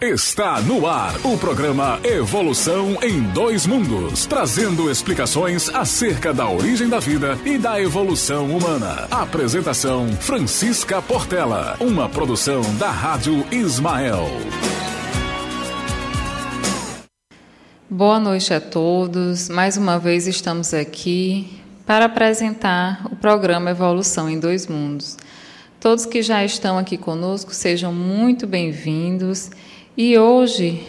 Está no ar o programa Evolução em Dois Mundos, trazendo explicações acerca da origem da vida e da evolução humana. Apresentação Francisca Portela, uma produção da Rádio Ismael. Boa noite a todos. Mais uma vez estamos aqui para apresentar o programa Evolução em Dois Mundos. Todos que já estão aqui conosco sejam muito bem-vindos e hoje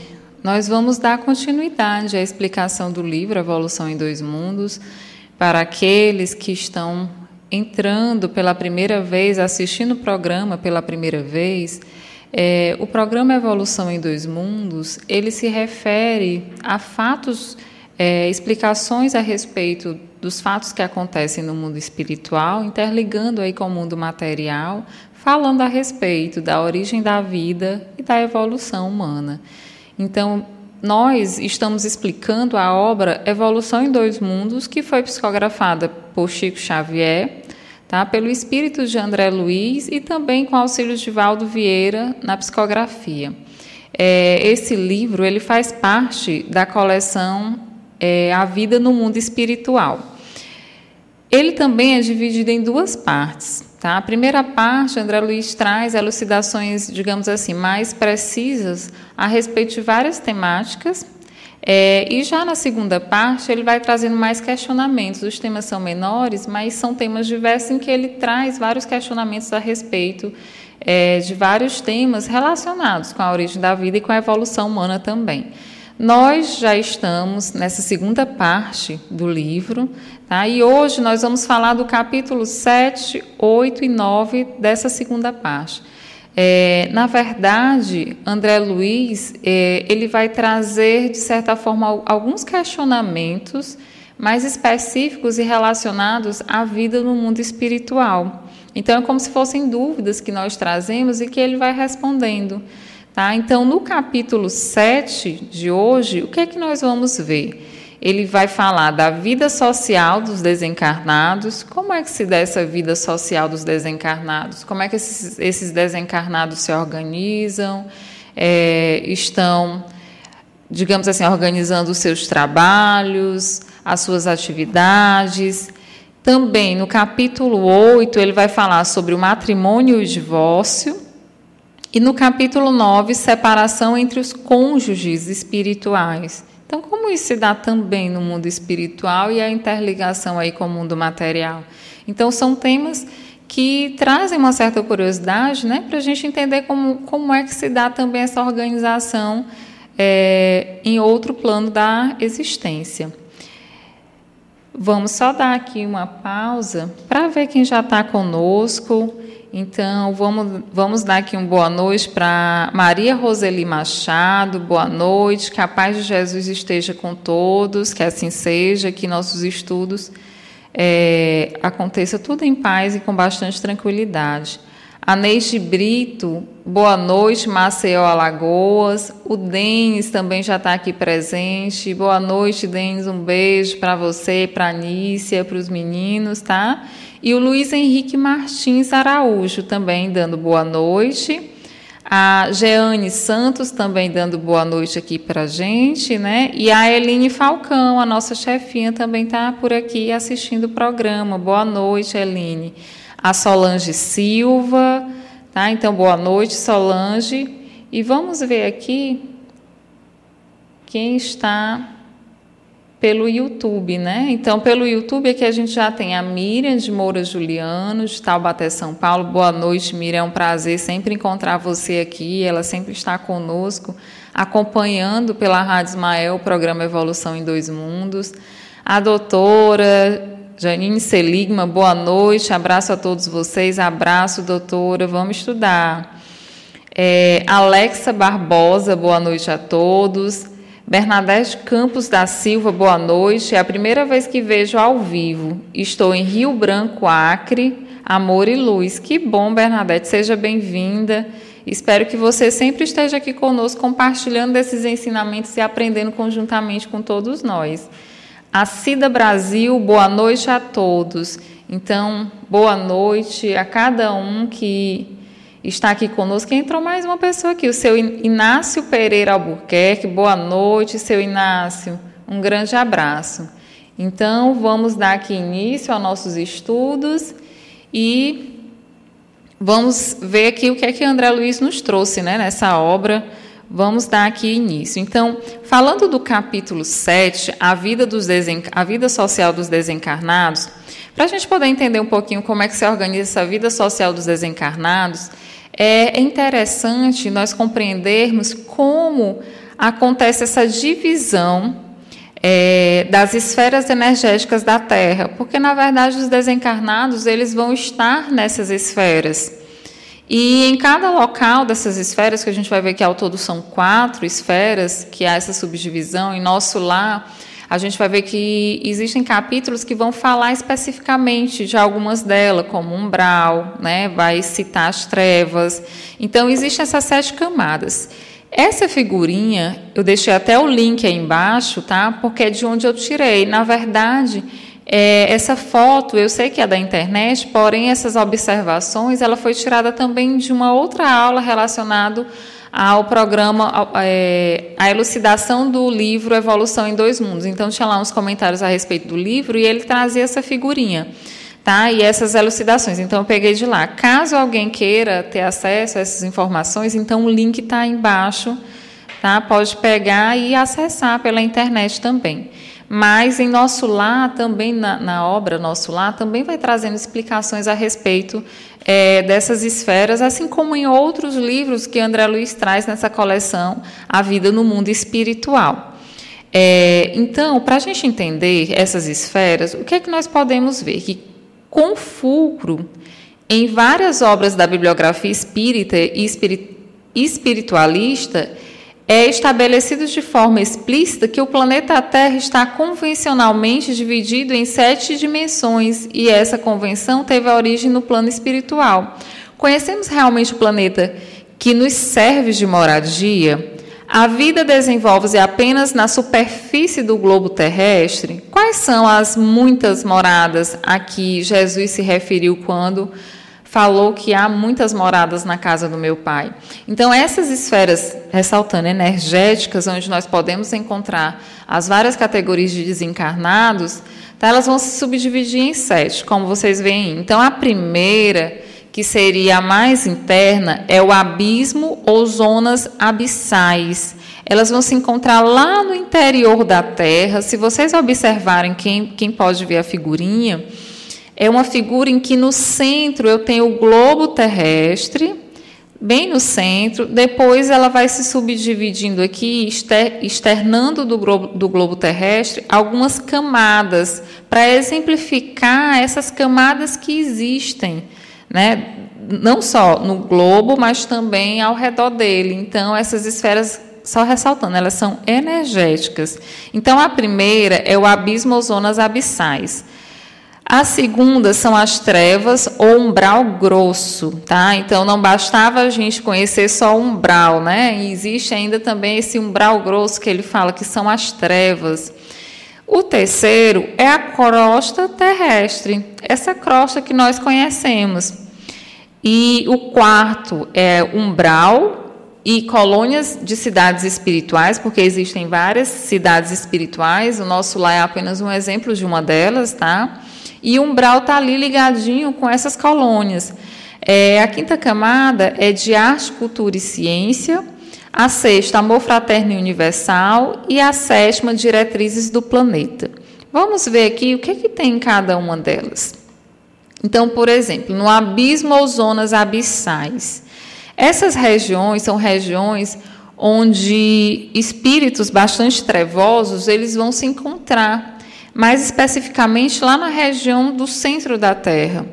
nós vamos dar continuidade à explicação do livro Evolução em Dois Mundos para aqueles que estão entrando pela primeira vez, assistindo o programa pela primeira vez. É, o programa Evolução em Dois Mundos ele se refere a fatos, é, explicações a respeito dos fatos que acontecem no mundo espiritual, interligando aí com o mundo material, falando a respeito da origem da vida e da evolução humana. Então, nós estamos explicando a obra Evolução em Dois Mundos, que foi psicografada por Chico Xavier, tá? pelo espírito de André Luiz e também com auxílio de Valdo Vieira na psicografia. É, esse livro ele faz parte da coleção é, A Vida no Mundo Espiritual. Ele também é dividido em duas partes. Tá? A primeira parte, André Luiz traz elucidações, digamos assim, mais precisas a respeito de várias temáticas. É, e já na segunda parte, ele vai trazendo mais questionamentos. Os temas são menores, mas são temas diversos em que ele traz vários questionamentos a respeito é, de vários temas relacionados com a origem da vida e com a evolução humana também. Nós já estamos nessa segunda parte do livro, tá? e hoje nós vamos falar do capítulo 7, 8 e 9 dessa segunda parte. É, na verdade, André Luiz é, ele vai trazer, de certa forma, alguns questionamentos mais específicos e relacionados à vida no mundo espiritual. Então, é como se fossem dúvidas que nós trazemos e que ele vai respondendo. Tá? Então, no capítulo 7 de hoje, o que é que nós vamos ver? Ele vai falar da vida social dos desencarnados, como é que se dá essa vida social dos desencarnados, como é que esses, esses desencarnados se organizam, é, estão, digamos assim, organizando os seus trabalhos, as suas atividades. Também no capítulo 8, ele vai falar sobre o matrimônio e o divórcio. E no capítulo 9, separação entre os cônjuges espirituais. Então, como isso se dá também no mundo espiritual e a interligação aí com o mundo material? Então, são temas que trazem uma certa curiosidade né, para a gente entender como, como é que se dá também essa organização é, em outro plano da existência. Vamos só dar aqui uma pausa para ver quem já está conosco. Então, vamos, vamos dar aqui uma boa noite para Maria Roseli Machado, boa noite, que a paz de Jesus esteja com todos, que assim seja, que nossos estudos é, aconteça tudo em paz e com bastante tranquilidade. A Neide Brito, boa noite, Maceió Alagoas. O Denis também já está aqui presente. Boa noite, Denis, um beijo para você, para a Anícia, para os meninos, tá? E o Luiz Henrique Martins Araújo também dando boa noite. A Jeane Santos também dando boa noite aqui para a gente, né? E a Eline Falcão, a nossa chefinha, também está por aqui assistindo o programa. Boa noite, Eline. A Solange Silva, tá? Então, boa noite, Solange. E vamos ver aqui quem está pelo YouTube, né? Então, pelo YouTube aqui a gente já tem a Miriam de Moura Juliano, de Taubaté, São Paulo. Boa noite, Miriam. É um prazer sempre encontrar você aqui. Ela sempre está conosco, acompanhando pela Rádio Ismael o programa Evolução em Dois Mundos. A doutora Janine Seligma, boa noite. Abraço a todos vocês. Abraço, doutora. Vamos estudar. É, Alexa Barbosa, boa noite a todos. Bernadette Campos da Silva, boa noite. É a primeira vez que vejo ao vivo. Estou em Rio Branco, Acre. Amor e luz. Que bom, Bernadette. Seja bem-vinda. Espero que você sempre esteja aqui conosco, compartilhando esses ensinamentos e aprendendo conjuntamente com todos nós. A Cida Brasil, boa noite a todos. Então, boa noite a cada um que está aqui conosco. Entrou mais uma pessoa aqui, o seu Inácio Pereira Albuquerque. Boa noite, seu Inácio. Um grande abraço. Então, vamos dar aqui início aos nossos estudos e vamos ver aqui o que é que André Luiz nos trouxe né, nessa obra. Vamos dar aqui início. Então, falando do capítulo 7, a vida, dos a vida social dos desencarnados, para a gente poder entender um pouquinho como é que se organiza essa vida social dos desencarnados, é interessante nós compreendermos como acontece essa divisão é, das esferas energéticas da Terra, porque na verdade os desencarnados eles vão estar nessas esferas. E em cada local dessas esferas, que a gente vai ver que ao todo são quatro esferas, que há essa subdivisão, em nosso lar, a gente vai ver que existem capítulos que vão falar especificamente de algumas delas, como umbral, né? vai citar as trevas. Então, existem essas sete camadas. Essa figurinha, eu deixei até o link aí embaixo, tá? Porque é de onde eu tirei. Na verdade, é, essa foto, eu sei que é da internet, porém essas observações, ela foi tirada também de uma outra aula relacionada ao programa, é, a elucidação do livro Evolução em Dois Mundos. Então, tinha lá uns comentários a respeito do livro e ele trazia essa figurinha tá? E essas elucidações. Então, eu peguei de lá. Caso alguém queira ter acesso a essas informações, então o link está embaixo, tá? Pode pegar e acessar pela internet também. Mas em Nosso Lar, também na, na obra Nosso Lar, também vai trazendo explicações a respeito é, dessas esferas, assim como em outros livros que André Luiz traz nessa coleção A Vida no Mundo Espiritual. É, então, para a gente entender essas esferas, o que é que nós podemos ver? Que com fulcro em várias obras da bibliografia espírita e espiritualista, é estabelecido de forma explícita que o planeta Terra está convencionalmente dividido em sete dimensões e essa convenção teve origem no plano espiritual. Conhecemos realmente o planeta que nos serve de moradia? A vida desenvolve-se apenas na superfície do globo terrestre? Quais são as muitas moradas a que Jesus se referiu quando falou que há muitas moradas na casa do meu Pai? Então, essas esferas, ressaltando, energéticas, onde nós podemos encontrar as várias categorias de desencarnados, tá, elas vão se subdividir em sete, como vocês veem. Então, a primeira que seria a mais interna, é o abismo ou zonas abissais. Elas vão se encontrar lá no interior da Terra. Se vocês observarem, quem, quem pode ver a figurinha, é uma figura em que no centro eu tenho o globo terrestre, bem no centro. Depois ela vai se subdividindo aqui, externando do globo, do globo terrestre algumas camadas, para exemplificar essas camadas que existem né? não só no globo, mas também ao redor dele. Então, essas esferas, só ressaltando, elas são energéticas. Então, a primeira é o abismo ou zonas abissais. A segunda são as trevas ou umbral grosso, tá? Então não bastava a gente conhecer só o umbral, né? E existe ainda também esse umbral grosso que ele fala que são as trevas. O terceiro é a crosta terrestre, essa crosta que nós conhecemos. E o quarto é umbral e colônias de cidades espirituais, porque existem várias cidades espirituais, o nosso lá é apenas um exemplo de uma delas, tá? E o umbral está ali ligadinho com essas colônias. É, a quinta camada é de arte, cultura e ciência a sexta, amor fraterno e universal, e a sétima, diretrizes do planeta. Vamos ver aqui o que, é que tem em cada uma delas. Então, por exemplo, no abismo ou zonas abissais. Essas regiões são regiões onde espíritos bastante trevosos eles vão se encontrar, mais especificamente lá na região do centro da Terra.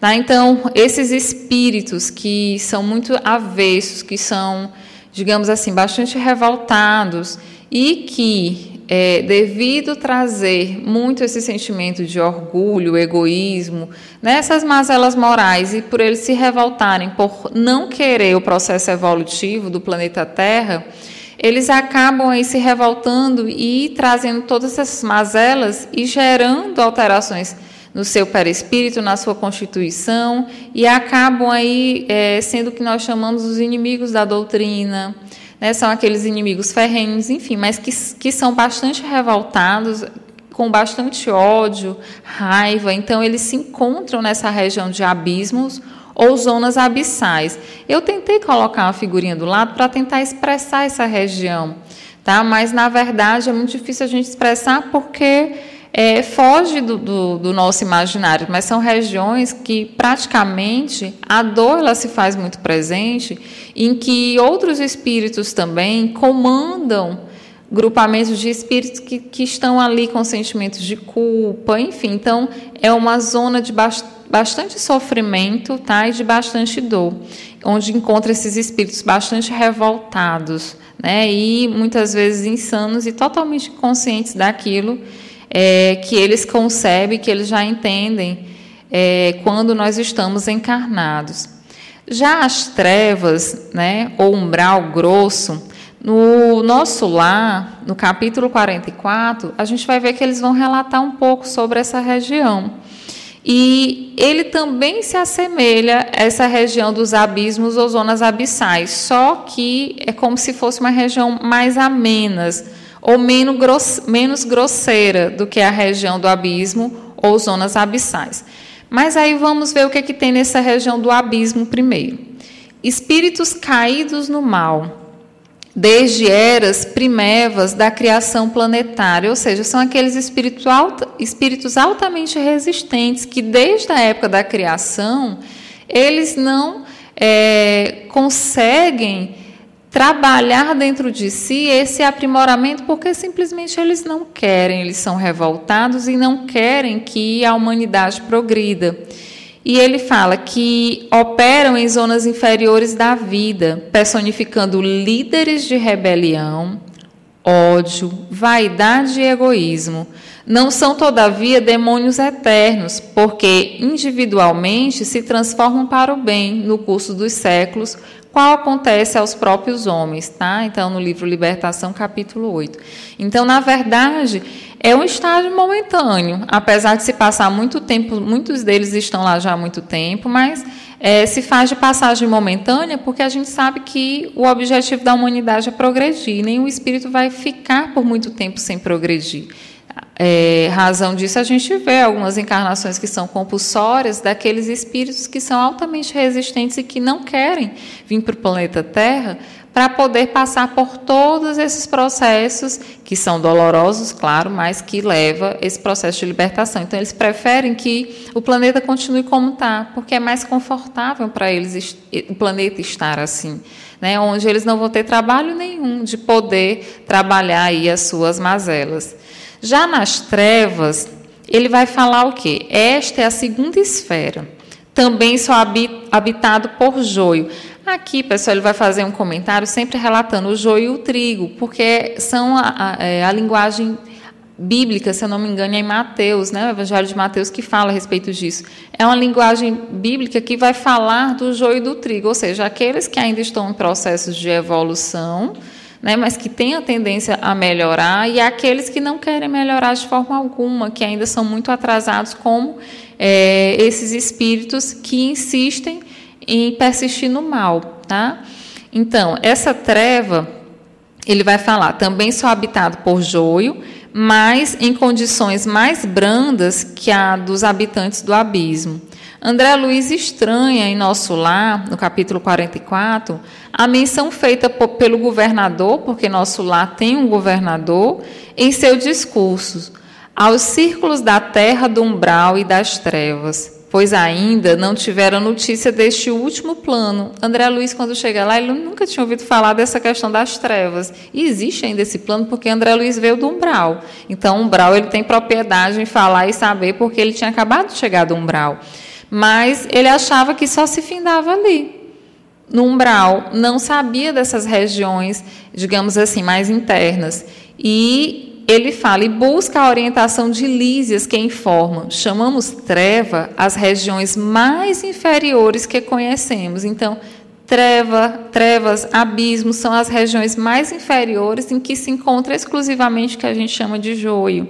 Tá? Então, esses espíritos que são muito avessos, que são digamos assim, bastante revoltados e que, é, devido trazer muito esse sentimento de orgulho, egoísmo, nessas né, mazelas morais e por eles se revoltarem por não querer o processo evolutivo do planeta Terra, eles acabam aí se revoltando e trazendo todas essas mazelas e gerando alterações no seu perispírito, na sua constituição, e acabam aí é, sendo o que nós chamamos os inimigos da doutrina, né? são aqueles inimigos ferrenhos, enfim, mas que, que são bastante revoltados, com bastante ódio, raiva, então eles se encontram nessa região de abismos ou zonas abissais. Eu tentei colocar uma figurinha do lado para tentar expressar essa região, tá? mas na verdade é muito difícil a gente expressar porque é, foge do, do, do, nosso imaginário, mas são regiões que praticamente a dor ela se faz muito presente, em que outros espíritos também comandam grupamentos de espíritos que, que estão ali com sentimentos de culpa, enfim. Então, é uma zona de bastante sofrimento tá, e de bastante dor, onde encontra esses espíritos bastante revoltados, né, e muitas vezes insanos e totalmente conscientes daquilo é, que eles concebem, que eles já entendem é, quando nós estamos encarnados. Já as trevas, né, ou umbral grosso, no nosso lar, no capítulo 44, a gente vai ver que eles vão relatar um pouco sobre essa região. E ele também se assemelha a essa região dos abismos ou zonas abissais, só que é como se fosse uma região mais amenas, ou menos, grosseira do que a região do abismo ou zonas abissais. Mas aí vamos ver o que, é que tem nessa região do abismo primeiro. Espíritos caídos no mal, desde eras primevas da criação planetária, ou seja, são aqueles espíritos, alta, espíritos altamente resistentes que, desde a época da criação, eles não é, conseguem trabalhar dentro de si esse aprimoramento porque simplesmente eles não querem, eles são revoltados e não querem que a humanidade progrida. E ele fala que operam em zonas inferiores da vida, personificando líderes de rebelião, ódio, vaidade e egoísmo. Não são, todavia, demônios eternos, porque individualmente se transformam para o bem no curso dos séculos, qual acontece aos próprios homens, tá? Então, no livro Libertação, capítulo 8. Então, na verdade, é um estágio momentâneo, apesar de se passar muito tempo, muitos deles estão lá já há muito tempo, mas é, se faz de passagem momentânea porque a gente sabe que o objetivo da humanidade é progredir, nem o espírito vai ficar por muito tempo sem progredir. É, razão disso a gente vê algumas encarnações que são compulsórias daqueles espíritos que são altamente resistentes e que não querem vir para o planeta Terra para poder passar por todos esses processos que são dolorosos, claro, mas que leva esse processo de libertação. Então eles preferem que o planeta continue como está, porque é mais confortável para eles o planeta estar assim, né? Onde eles não vão ter trabalho nenhum de poder trabalhar aí as suas mazelas. Já nas trevas, ele vai falar o quê? Esta é a segunda esfera. Também só habitado por joio. Aqui, pessoal, ele vai fazer um comentário sempre relatando o joio e o trigo, porque são a, a, é, a linguagem bíblica, se eu não me engano, é em Mateus, né, o Evangelho de Mateus, que fala a respeito disso. É uma linguagem bíblica que vai falar do joio e do trigo, ou seja, aqueles que ainda estão em processos de evolução, né, mas que têm a tendência a melhorar, e aqueles que não querem melhorar de forma alguma, que ainda são muito atrasados, como é, esses espíritos que insistem em persistir no mal. Tá? Então, essa treva, ele vai falar, também sou habitado por joio, mas em condições mais brandas que a dos habitantes do abismo. André Luiz estranha em Nosso Lar, no capítulo 44, a menção feita pelo governador, porque Nosso Lar tem um governador, em seu discurso, aos círculos da terra do umbral e das trevas, pois ainda não tiveram notícia deste último plano. André Luiz, quando chega lá, ele nunca tinha ouvido falar dessa questão das trevas. E existe ainda esse plano porque André Luiz veio do umbral. Então, umbral ele tem propriedade em falar e saber porque ele tinha acabado de chegar do umbral. Mas ele achava que só se findava ali, no umbral, não sabia dessas regiões, digamos assim, mais internas. E ele fala e busca a orientação de Lísias, que informa. Chamamos treva as regiões mais inferiores que conhecemos. Então, treva, trevas, abismos são as regiões mais inferiores em que se encontra exclusivamente o que a gente chama de joio.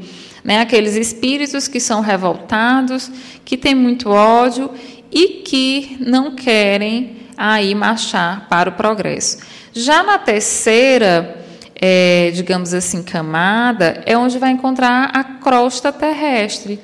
Né? Aqueles espíritos que são revoltados, que têm muito ódio e que não querem aí marchar para o progresso. Já na terceira, é, digamos assim, camada, é onde vai encontrar a crosta terrestre.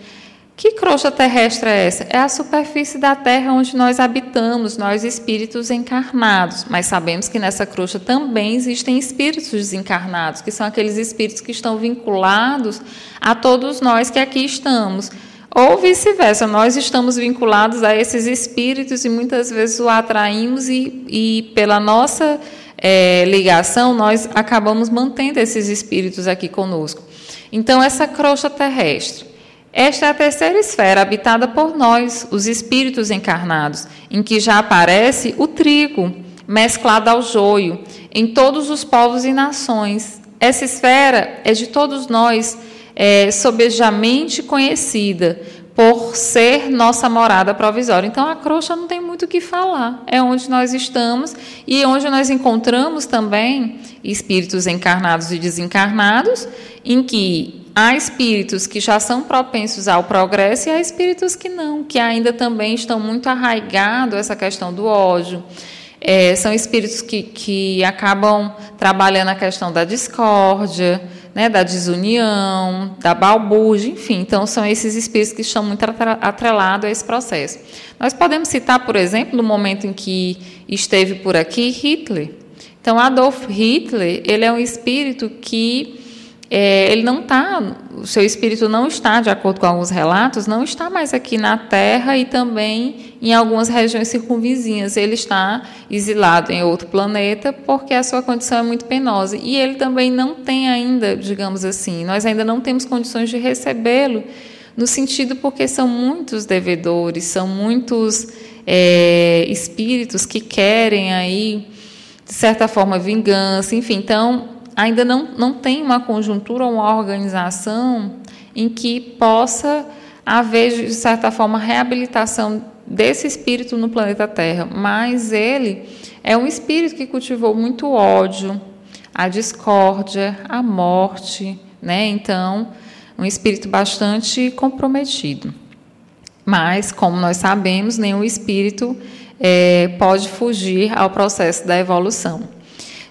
Que crosta terrestre é essa? É a superfície da Terra onde nós habitamos, nós espíritos encarnados. Mas sabemos que nessa crosta também existem espíritos desencarnados, que são aqueles espíritos que estão vinculados a todos nós que aqui estamos. Ou vice-versa, nós estamos vinculados a esses espíritos e muitas vezes o atraímos e, e pela nossa é, ligação, nós acabamos mantendo esses espíritos aqui conosco. Então, essa crosta terrestre. Esta é a terceira esfera habitada por nós, os espíritos encarnados, em que já aparece o trigo, mesclado ao joio, em todos os povos e nações. Essa esfera é de todos nós, é, sobejamente conhecida, por ser nossa morada provisória. Então a crosta não tem muito o que falar. É onde nós estamos e onde nós encontramos também espíritos encarnados e desencarnados, em que há espíritos que já são propensos ao progresso e há espíritos que não, que ainda também estão muito arraigados essa questão do ódio. É, são espíritos que, que acabam trabalhando a questão da discórdia, né, da desunião, da balbúrdia, enfim. Então, são esses espíritos que estão muito atrelados a esse processo. Nós podemos citar, por exemplo, no momento em que esteve por aqui Hitler. Então, Adolf Hitler, ele é um espírito que é, ele não está, o seu espírito não está, de acordo com alguns relatos, não está mais aqui na Terra e também em algumas regiões circunvizinhas. Ele está exilado em outro planeta porque a sua condição é muito penosa. E ele também não tem ainda, digamos assim, nós ainda não temos condições de recebê-lo, no sentido porque são muitos devedores, são muitos é, espíritos que querem aí, de certa forma, vingança, enfim. Então, ainda não, não tem uma conjuntura, uma organização em que possa haver, de certa forma, reabilitação desse espírito no planeta Terra. Mas ele é um espírito que cultivou muito ódio, a discórdia, a morte, né? Então, um espírito bastante comprometido. Mas, como nós sabemos, nenhum espírito é, pode fugir ao processo da evolução.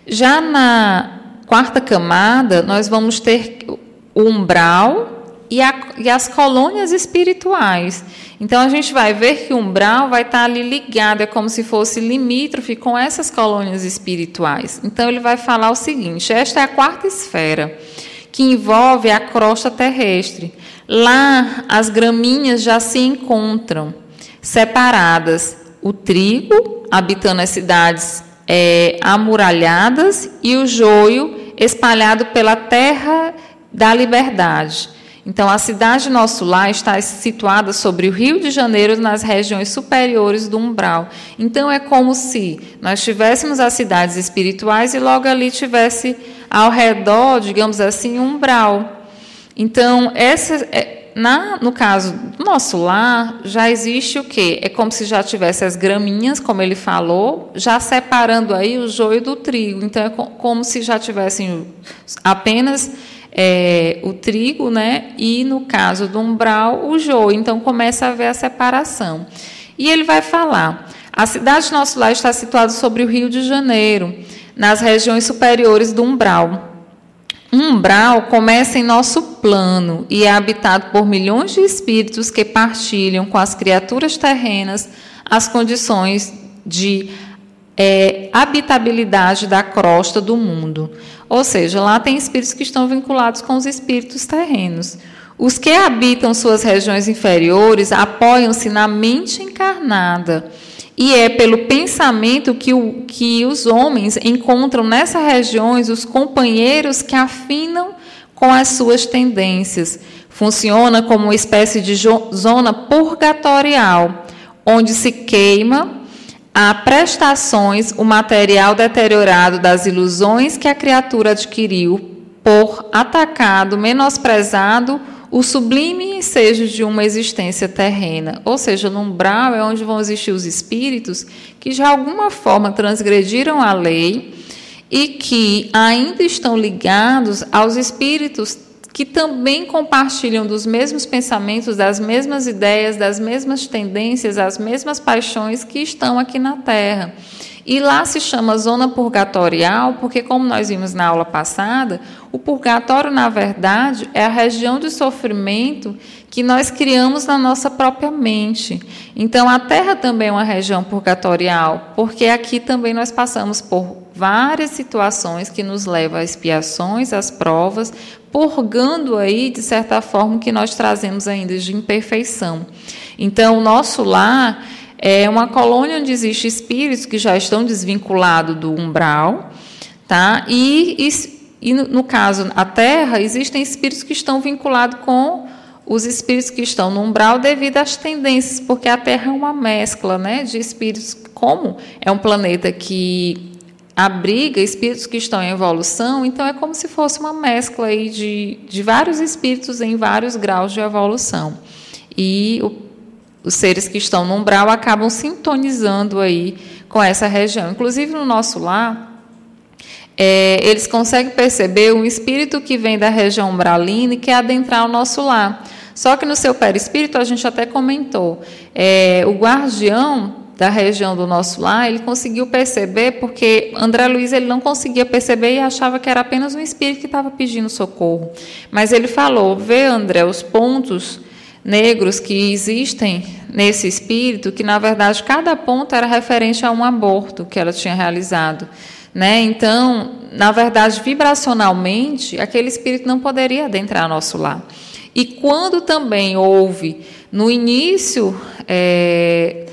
Já na quarta camada, nós vamos ter o umbral e, a, e, as colônias espirituais. Então, a gente vai ver que o umbral vai estar ali ligado, é como se fosse limítrofe com essas colônias espirituais. Então, ele vai falar o seguinte: esta é a quarta esfera, que envolve a crosta terrestre. Lá, as graminhas já se encontram separadas. O trigo, habitando as cidades é, amuralhadas e o joio espalhado pela terra da liberdade. Então, a cidade Nosso Lar está situada sobre o Rio de Janeiro, nas regiões superiores do umbral. Então, é como se nós tivéssemos as cidades espirituais e logo ali tivesse ao redor, digamos assim, um umbral. Então, essa, é, na, no caso do nosso lar, já existe o quê? É como se já tivesse as graminhas, como ele falou, já separando aí o joio do trigo. Então, é como se já tivessem apenas é, o trigo, né? E, no caso do umbral, o joio. Então, começa a haver a separação. E ele vai falar: a cidade do nosso lar está situada sobre o Rio de Janeiro, nas regiões superiores do umbral um umbral começa em nosso plano e é habitado por milhões de espíritos que partilham com as criaturas terrenas as condições de é, habitabilidade da crosta do mundo. Ou seja, lá tem espíritos que estão vinculados com os espíritos terrenos. Os que habitam suas regiões inferiores apoiam-se na mente encarnada e é pelo pensamento que, o, que os homens encontram nessas regiões os companheiros que afinam com as suas tendências. Funciona como uma espécie de zona purgatorial, onde se queima a prestações o material deteriorado das ilusões que a criatura adquiriu por atacado, menosprezado o sublime ensejo de uma existência terrena, ou seja, no umbral é onde vão existir os espíritos que de alguma forma transgrediram a lei e que ainda estão ligados aos espíritos que também compartilham dos mesmos pensamentos, das mesmas ideias, das mesmas tendências, as mesmas paixões que estão aqui na Terra. E lá se chama zona purgatorial, porque, como nós vimos na aula passada, o purgatório, na verdade, é a região de sofrimento que nós criamos na nossa própria mente. Então, a Terra também é uma região purgatorial, porque aqui também nós passamos por várias situações que nos levam a expiações, às provas, purgando aí, de certa forma, o que nós trazemos ainda de imperfeição. Então, o nosso lar é uma colônia onde existem espíritos que já estão desvinculados do umbral, tá? E, e, e, no caso, a Terra, existem espíritos que estão vinculados com os espíritos que estão no umbral devido às tendências, porque a Terra é uma mescla né, de espíritos, como é um planeta que abriga espíritos que estão em evolução, então é como se fosse uma mescla aí de, de vários espíritos em vários graus de evolução. E o os seres que estão no umbral acabam sintonizando aí com essa região. Inclusive no nosso lar, é, eles conseguem perceber um espírito que vem da região umbralina e quer adentrar o nosso lar. Só que no seu perispírito, a gente até comentou, é, o guardião da região do nosso lar, ele conseguiu perceber, porque André Luiz ele não conseguia perceber e achava que era apenas um espírito que estava pedindo socorro. Mas ele falou: vê, André, os pontos negros que existem nesse espírito, que na verdade cada ponto era referente a um aborto que ela tinha realizado. Né? Então, na verdade, vibracionalmente, aquele espírito não poderia adentrar nosso lar. E quando também houve, no início é,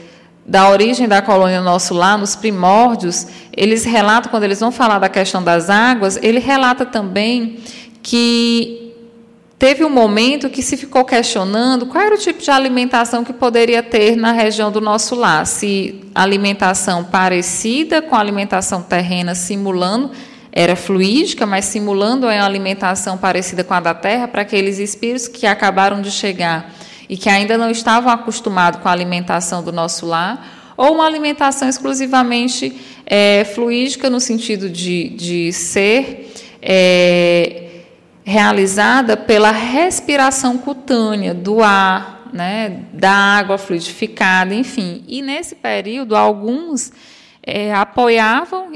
da origem da colônia nosso lar, nos primórdios, eles relatam, quando eles vão falar da questão das águas, ele relata também que Teve um momento que se ficou questionando qual era o tipo de alimentação que poderia ter na região do nosso lar. Se alimentação parecida com a alimentação terrena, simulando, era fluídica, mas simulando a alimentação parecida com a da terra, para aqueles espíritos que acabaram de chegar e que ainda não estavam acostumados com a alimentação do nosso lar, ou uma alimentação exclusivamente é, fluídica, no sentido de, de ser. É, realizada pela respiração cutânea do ar, né, da água fluidificada, enfim. E nesse período, alguns é, apoiavam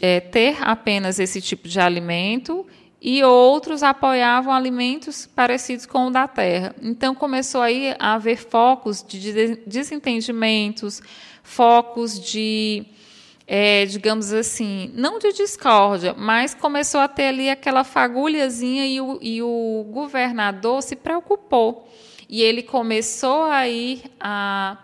é, ter apenas esse tipo de alimento e outros apoiavam alimentos parecidos com o da terra. Então começou aí a haver focos de desentendimentos, focos de é, digamos assim, não de discórdia, mas começou a ter ali aquela fagulhazinha e o, e o governador se preocupou. E ele começou aí a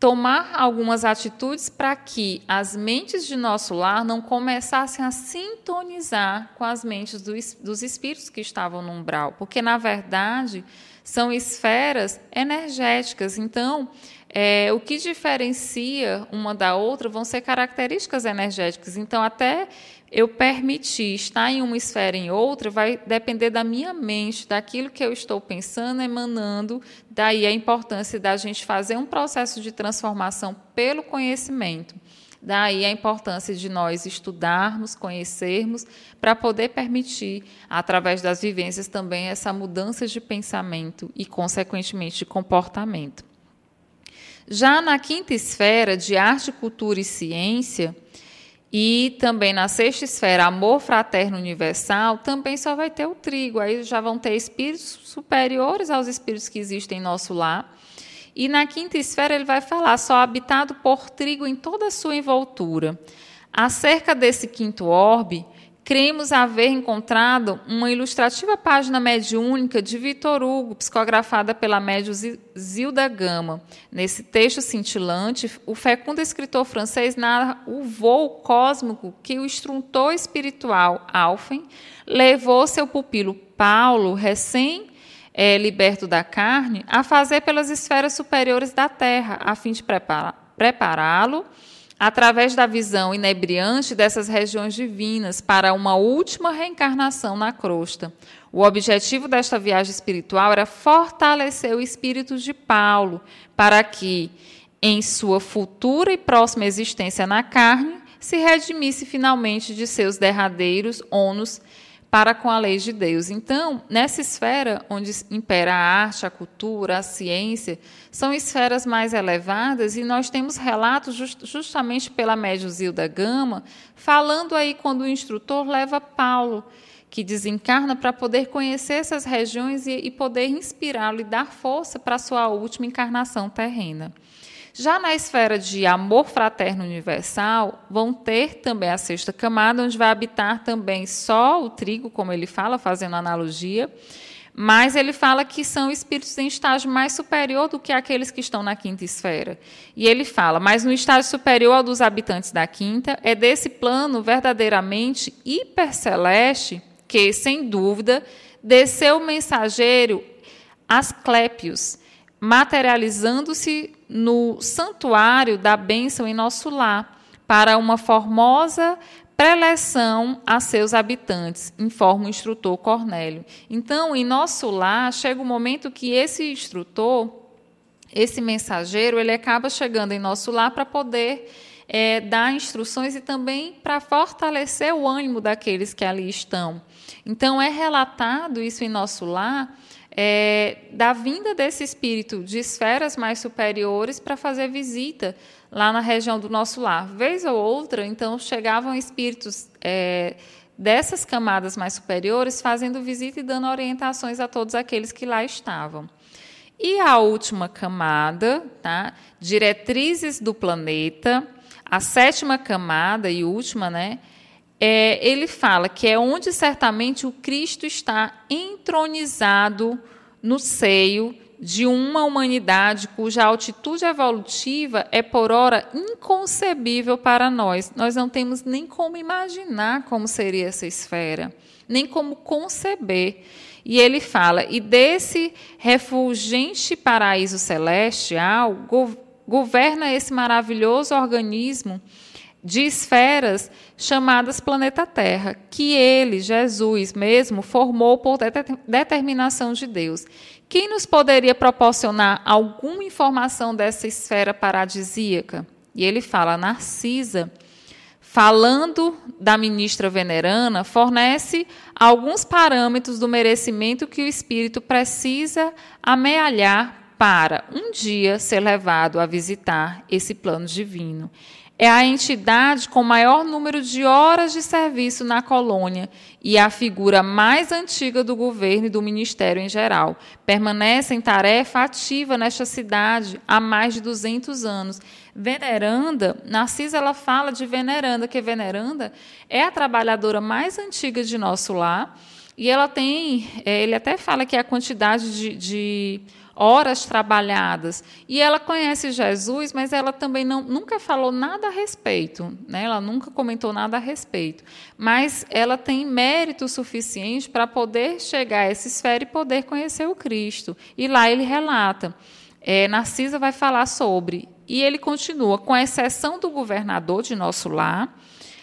tomar algumas atitudes para que as mentes de nosso lar não começassem a sintonizar com as mentes dos, espíritos que estavam no umbral, porque na verdade são esferas energéticas. Então, é, o que diferencia uma da outra vão ser características energéticas. Então, até eu permitir estar em uma esfera em outra vai depender da minha mente, daquilo que eu estou pensando, emanando. Daí a importância da gente fazer um processo de transformação pelo conhecimento. Daí a importância de nós estudarmos, conhecermos, para poder permitir, através das vivências, também essa mudança de pensamento e, consequentemente, de comportamento. Já na quinta esfera de arte, cultura e ciência, e também na sexta esfera, amor fraterno universal, também só vai ter o trigo. Aí já vão ter espíritos superiores aos espíritos que existem em nosso lar. E na quinta esfera ele vai falar só habitado por trigo em toda a sua envoltura. Acerca desse quinto orbe, cremos haver encontrado uma ilustrativa página mediúnica de Vitor Hugo, psicografada pela médium Zilda Gama. Nesse texto cintilante, o fecundo escritor francês narra o voo cósmico que o instrutor espiritual Alfen levou seu pupilo Paulo, recém é, liberto da carne, a fazer pelas esferas superiores da Terra, a fim de prepará-lo através da visão inebriante dessas regiões divinas para uma última reencarnação na crosta. O objetivo desta viagem espiritual era fortalecer o espírito de Paulo para que, em sua futura e próxima existência na carne, se redimisse finalmente de seus derradeiros ônus para com a lei de Deus. Então, nessa esfera onde impera a arte, a cultura, a ciência, são esferas mais elevadas e nós temos relatos just, justamente pela médio Zilda Gama, falando aí quando o instrutor leva Paulo, que desencarna para poder conhecer essas regiões e, e poder inspirá-lo e dar força para a sua última encarnação terrena. Já na esfera de amor fraterno universal, vão ter também a sexta camada, onde vai habitar também só o trigo, como ele fala, fazendo analogia, mas ele fala que são espíritos em estágio mais superior do que aqueles que estão na quinta esfera. E ele fala, mas no estágio superior ao dos habitantes da quinta, é desse plano verdadeiramente hiperceleste que, sem dúvida, desceu o mensageiro Asclépios, materializando-se no santuário da bênção em nosso lar, para uma formosa preleção a seus habitantes, informa o instrutor Cornélio. Então, em nosso lar, chega o momento que esse instrutor, esse mensageiro, ele acaba chegando em nosso lar para poder é, dar instruções e também para fortalecer o ânimo daqueles que ali estão. Então, é relatado isso em nosso lar é, da vinda desse espírito de esferas mais superiores para fazer visita lá na região do nosso lar. Vez ou outra, então, chegavam espíritos é, dessas camadas mais superiores fazendo visita e dando orientações a todos aqueles que lá estavam. E a última camada, tá? diretrizes do planeta, a sétima camada e última, né? é, ele fala que é onde certamente o Cristo está entronizado no seio de uma humanidade cuja altitude evolutiva é por ora inconcebível para nós. Nós não temos nem como imaginar como seria essa esfera, nem como conceber. E ele fala: e desse refulgente paraíso celestial governa esse maravilhoso organismo de esferas chamadas planeta Terra, que ele, Jesus mesmo, formou por determinação de Deus. Quem nos poderia proporcionar alguma informação dessa esfera paradisíaca? E ele fala, Narcisa, falando da ministra venerana, fornece alguns parâmetros do merecimento que o espírito precisa amealhar para um dia ser levado a visitar esse plano divino é a entidade com maior número de horas de serviço na colônia e a figura mais antiga do governo e do ministério em geral. Permanece em tarefa ativa nesta cidade há mais de 200 anos. Veneranda, Narcisa ela fala de Veneranda, que Veneranda é a trabalhadora mais antiga de nosso lar, e ela tem, é, ele até fala que a quantidade de, de horas trabalhadas. E ela conhece Jesus, mas ela também não, nunca falou nada a respeito, né? ela nunca comentou nada a respeito. Mas ela tem mérito suficiente para poder chegar a essa esfera e poder conhecer o Cristo. E lá ele relata. É, Narcisa vai falar sobre. E ele continua, com exceção do governador de nosso lar,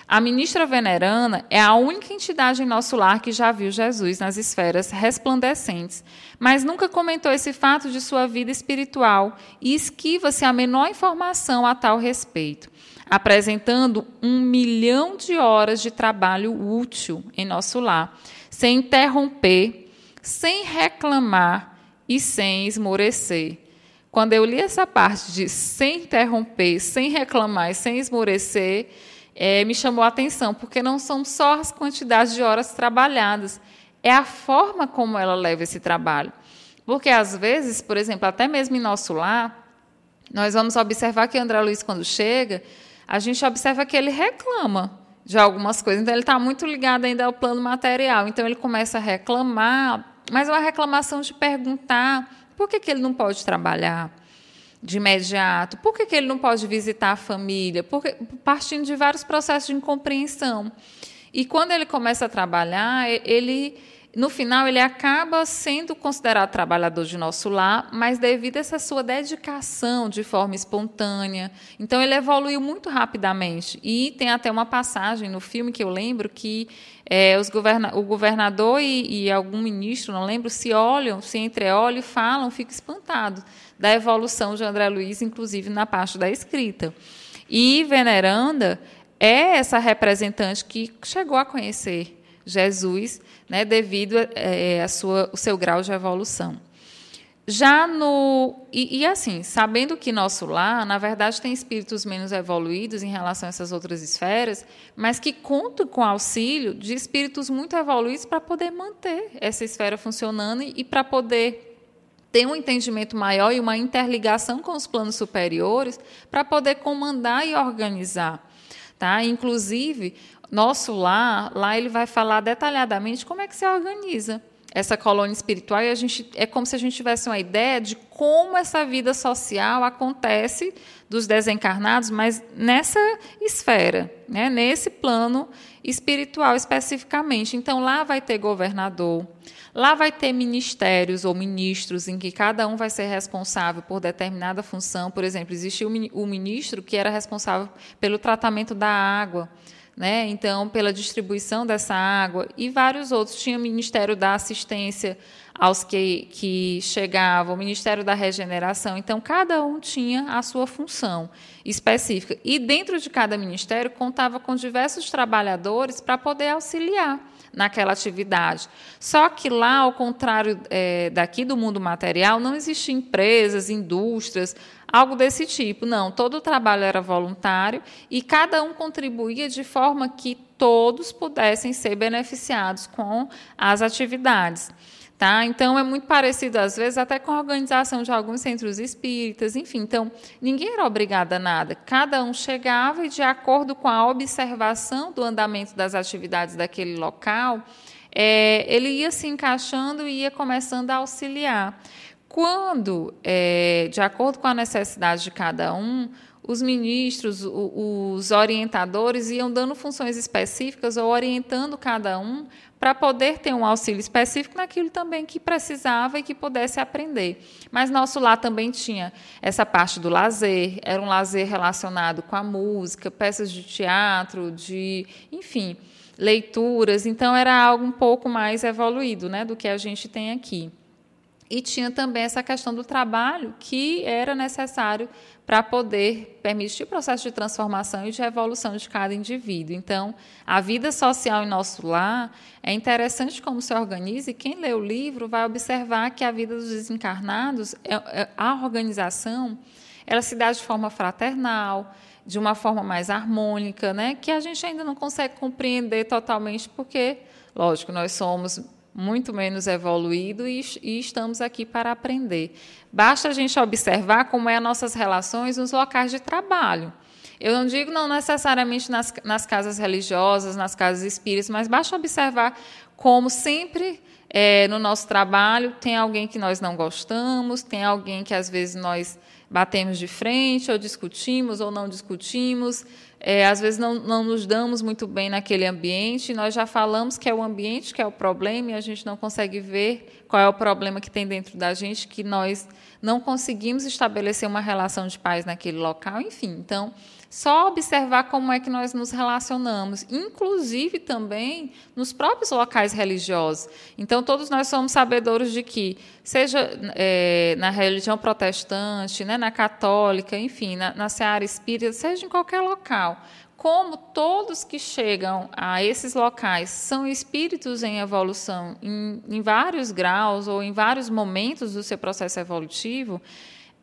a ministra venerana é a única entidade em nosso lar que já viu Jesus nas esferas resplandecentes, mas nunca comentou esse fato de sua vida espiritual e esquiva-se a menor informação a tal respeito, apresentando um milhão de horas de trabalho útil em nosso lar, sem interromper, sem reclamar e sem esmorecer. Quando eu li essa parte de sem interromper, sem reclamar e sem esmorecer, é, me chamou a atenção, porque não são só as quantidades de horas trabalhadas, é a forma como ela leva esse trabalho. Porque, às vezes, por exemplo, até mesmo em nosso lar, nós vamos observar que André Luiz, quando chega, a gente observa que ele reclama de algumas coisas. Então, ele está muito ligado ainda ao plano material. Então, ele começa a reclamar, mas é uma reclamação de perguntar por que, que ele não pode trabalhar de imediato? Por que, que ele não pode visitar a família? Porque, partindo de vários processos de incompreensão. E quando ele começa a trabalhar, ele no final ele acaba sendo considerado trabalhador de nosso lar, mas devido a essa sua dedicação de forma espontânea. Então ele evoluiu muito rapidamente. E tem até uma passagem no filme que eu lembro que é, os governa o governador e, e, algum ministro, não lembro, se olham, se entreolham e falam, ficam espantados da evolução de André Luiz, inclusive na parte da escrita. E Veneranda é essa representante que chegou a conhecer Jesus, né, devido é, a sua, o seu grau de evolução. Já no. E, e, assim, sabendo que nosso lar, na verdade, tem espíritos menos evoluídos em relação a essas outras esferas, mas que contam com o auxílio de espíritos muito evoluídos para poder manter essa esfera funcionando e, e para poder ter um entendimento maior e uma interligação com os planos superiores para poder comandar e organizar. Tá? Inclusive, nosso lar, lá ele vai falar detalhadamente como é que se organiza essa colônia espiritual e a gente é como se a gente tivesse uma ideia de como essa vida social acontece dos desencarnados, mas nessa esfera, né, nesse plano espiritual especificamente. Então lá vai ter governador, lá vai ter ministérios ou ministros em que cada um vai ser responsável por determinada função. Por exemplo, existia o ministro que era responsável pelo tratamento da água né? Então, pela distribuição dessa água e vários outros. Tinha o Ministério da Assistência aos que, que chegavam, o Ministério da Regeneração. Então, cada um tinha a sua função específica. E dentro de cada ministério contava com diversos trabalhadores para poder auxiliar naquela atividade. Só que lá, ao contrário é, daqui do mundo material, não existiam empresas, indústrias, algo desse tipo. Não, todo o trabalho era voluntário e cada um contribuía de forma que todos pudessem ser beneficiados com as atividades. Tá? Então, é muito parecido, às vezes, até com a organização de alguns centros espíritas, enfim. Então, ninguém era obrigado a nada. Cada um chegava e, de acordo com a observação do andamento das atividades daquele local, é, ele ia se encaixando e ia começando a auxiliar. Quando, é, de acordo com a necessidade de cada um, os ministros, os orientadores iam dando funções específicas ou orientando cada um para poder ter um auxílio específico naquilo também que precisava e que pudesse aprender. Mas nosso lá também tinha essa parte do lazer, era um lazer relacionado com a música, peças de teatro, de, enfim, leituras, então era algo um pouco mais evoluído, né, do que a gente tem aqui. E tinha também essa questão do trabalho que era necessário para poder permitir o processo de transformação e de evolução de cada indivíduo. Então, a vida social em nosso lar é interessante como se organiza, e quem lê o livro vai observar que a vida dos desencarnados, é, é, a organização, ela se dá de forma fraternal, de uma forma mais harmônica, né? que a gente ainda não consegue compreender totalmente, porque, lógico, nós somos muito menos evoluído e, e, estamos aqui para aprender. Basta a gente observar como é as nossas relações nos locais de trabalho. Eu não digo não necessariamente nas, nas casas religiosas, nas casas espíritas, mas basta observar como sempre é, no nosso trabalho tem alguém que nós não gostamos, tem alguém que às vezes nós batemos de frente, ou discutimos, ou não discutimos, é, às vezes não, não nos damos muito bem naquele ambiente, nós já falamos que é o ambiente que é o problema e a gente não consegue ver qual é o problema que tem dentro da gente, que nós não conseguimos estabelecer uma relação de paz naquele local, enfim. Então, só observar como é que nós nos relacionamos, inclusive também nos próprios locais religiosos. Então, todos nós somos sabedores de que, seja é, na religião protestante, né, na católica, enfim, na, na seara espírita, seja em qualquer local, como todos que chegam a esses locais são espíritos em evolução, em, em, vários graus ou em vários momentos do seu processo evolutivo,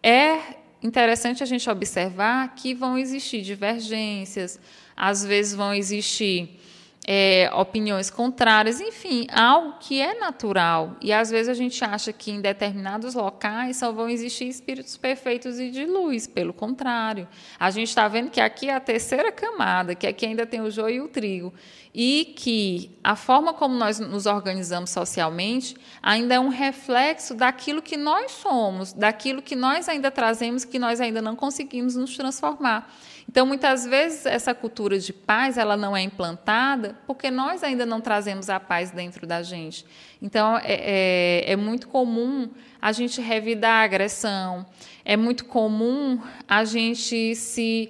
é interessante a gente observar que vão existir divergências, às vezes vão existir é, opiniões contrárias, enfim, algo que é natural. E às vezes a gente acha que em determinados locais só vão existir espíritos perfeitos e de luz. Pelo contrário, a gente está vendo que aqui é a terceira camada, que aqui ainda tem o joio e o trigo. E que a forma como nós nos organizamos socialmente ainda é um reflexo daquilo que nós somos, daquilo que nós ainda trazemos, que nós ainda não conseguimos nos transformar. Então, muitas vezes, essa cultura de paz ela não é implantada porque nós ainda não trazemos a paz dentro da gente. Então, é, é, é muito comum a gente revidar a agressão, é muito comum a gente se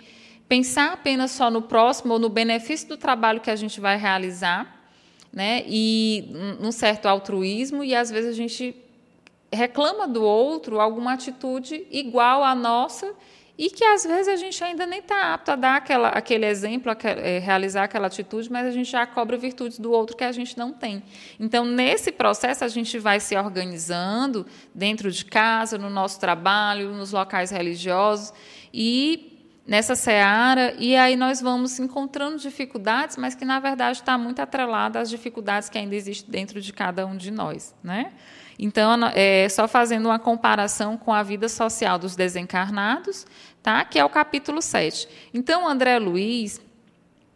pensar apenas só no próximo ou no benefício do trabalho que a gente vai realizar, né? E num certo altruísmo e às vezes a gente reclama do outro alguma atitude igual à nossa e que às vezes a gente ainda nem está apto a dar aquela, aquele exemplo, a, é, realizar aquela atitude, mas a gente já cobra virtudes do outro que a gente não tem. Então, nesse processo, a gente vai se organizando dentro de casa, no nosso trabalho, nos locais religiosos e nessa seara, e aí nós vamos encontrando dificuldades, mas que na verdade está muito atrelada às dificuldades que ainda existem dentro de cada um de nós. Né? Então, é, só fazendo uma comparação com a vida social dos desencarnados, tá? que é o capítulo 7. Então, André Luiz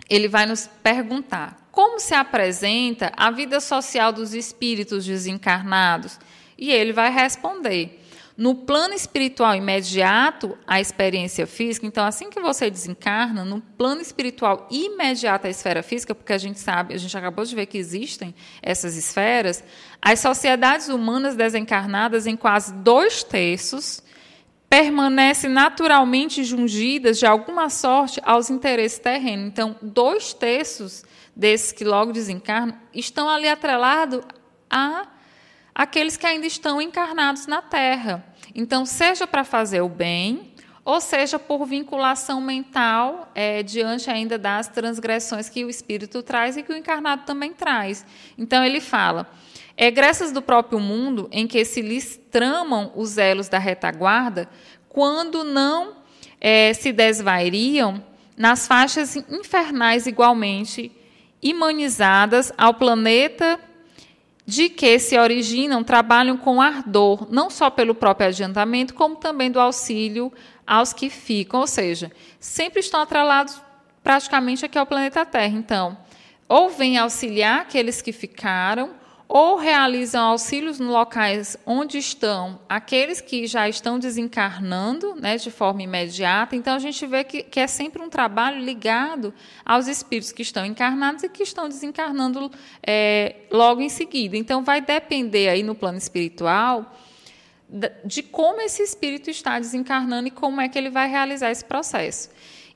ele vai nos perguntar como se apresenta a vida social dos espíritos desencarnados? E ele vai responder. No plano espiritual imediato, a experiência física, então assim que você desencarna, no plano espiritual imediato à esfera física, porque a gente sabe, a gente acabou de ver que existem essas esferas, as sociedades humanas desencarnadas em quase dois terços permanecem naturalmente jungidas de alguma sorte aos interesses terrenos. Então, dois terços desses que logo desencarnam estão ali atrelados a aqueles que ainda estão encarnados na Terra. Então, seja para fazer o bem, ou seja por vinculação mental é, diante ainda das transgressões que o espírito traz e que o encarnado também traz. Então, ele fala. Egressas do próprio mundo em que se lhes tramam os elos da retaguarda, quando não é, se desvairiam nas faixas infernais igualmente imanizadas ao planeta de que se originam trabalham com ardor, não só pelo próprio adiantamento, como também do auxílio aos que ficam, ou seja, sempre estão atrelados praticamente aqui ao planeta Terra. Então, ou vêm auxiliar aqueles que ficaram, ou realizam auxílios nos locais onde estão aqueles que já estão desencarnando né, de forma imediata. Então, a gente vê que, que, é sempre um trabalho ligado aos espíritos que estão encarnados e que estão desencarnando é, logo em seguida. Então, vai depender aí no plano espiritual de como esse espírito está desencarnando e como é que ele vai realizar esse processo.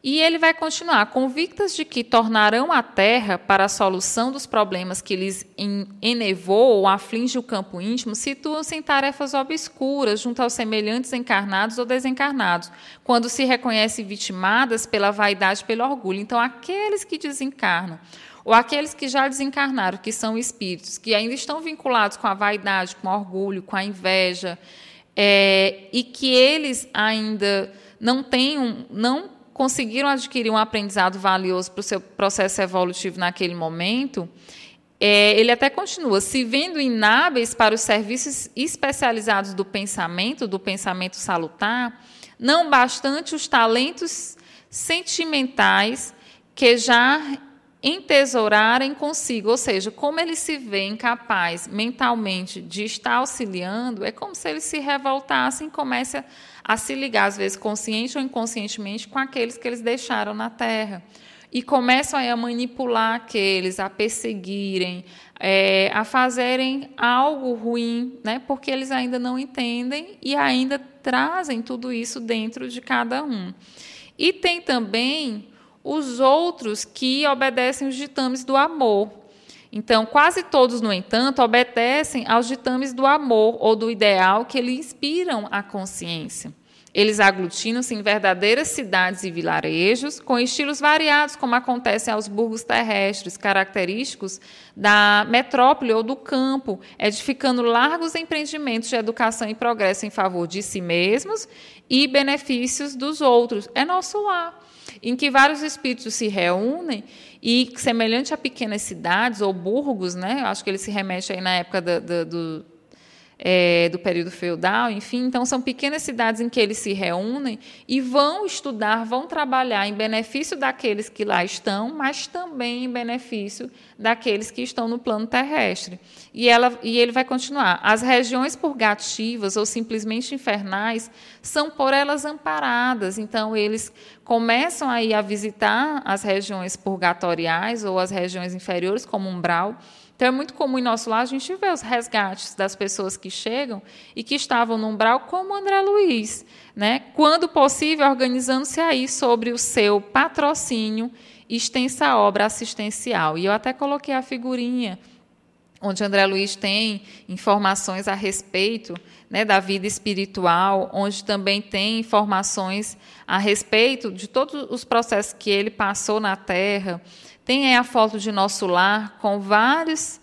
E ele vai continuar, convictas de que tornarão a Terra para a solução dos problemas que lhes enevou ou aflige o campo íntimo, situam-se em tarefas obscuras junto aos semelhantes encarnados ou desencarnados, quando se reconhecem vitimadas pela vaidade pelo orgulho. Então, aqueles que desencarnam, ou aqueles que já desencarnaram, que são espíritos, que ainda estão vinculados com a vaidade, com o orgulho, com a inveja, é, e que eles ainda não tenham, não conseguiram adquirir um aprendizado valioso para o seu processo evolutivo naquele momento, é, ele até continua, se vendo inábeis para os serviços especializados do pensamento, do pensamento salutar, não bastante os talentos sentimentais que já entesourarem consigo, ou seja, como ele se vê incapaz mentalmente de estar auxiliando, é como se ele se revoltasse e comece a a se ligar, às vezes consciente ou inconscientemente, com aqueles que eles deixaram na Terra. E começam a manipular aqueles, a perseguirem, é, a fazerem algo ruim, né? porque eles ainda não entendem e ainda trazem tudo isso dentro de cada um. E tem também os outros que obedecem os ditames do amor. Então, quase todos, no entanto, obedecem aos ditames do amor ou do ideal que lhe inspiram a consciência. Eles aglutinam-se em verdadeiras cidades e vilarejos, com estilos variados, como acontece aos burgos terrestres, característicos da metrópole ou do campo, edificando largos empreendimentos de educação e progresso em favor de si mesmos e benefícios dos outros. É nosso lar, em que vários espíritos se reúnem e, semelhante a pequenas cidades ou burgos, né, acho que ele se remete aí na época do, do é, do período feudal, enfim. Então, são pequenas cidades em que eles se reúnem e vão estudar, vão trabalhar em benefício daqueles que lá estão, mas também em benefício daqueles que estão no plano terrestre. E, ela, e ele vai continuar. As regiões purgativas ou simplesmente infernais são por elas amparadas. Então, eles começam aí a visitar as regiões purgatoriais ou as regiões inferiores, como umbral. Então, é muito comum em nosso lar a gente ver os resgates das pessoas que chegam e que estavam no umbral, como André Luiz, né? quando possível, organizando-se aí sobre o seu patrocínio extensa obra assistencial. E eu até coloquei a figurinha onde André Luiz tem informações a respeito né, da vida espiritual, onde também tem informações a respeito de todos os processos que ele passou na Terra. Tem a foto de nosso lar com vários,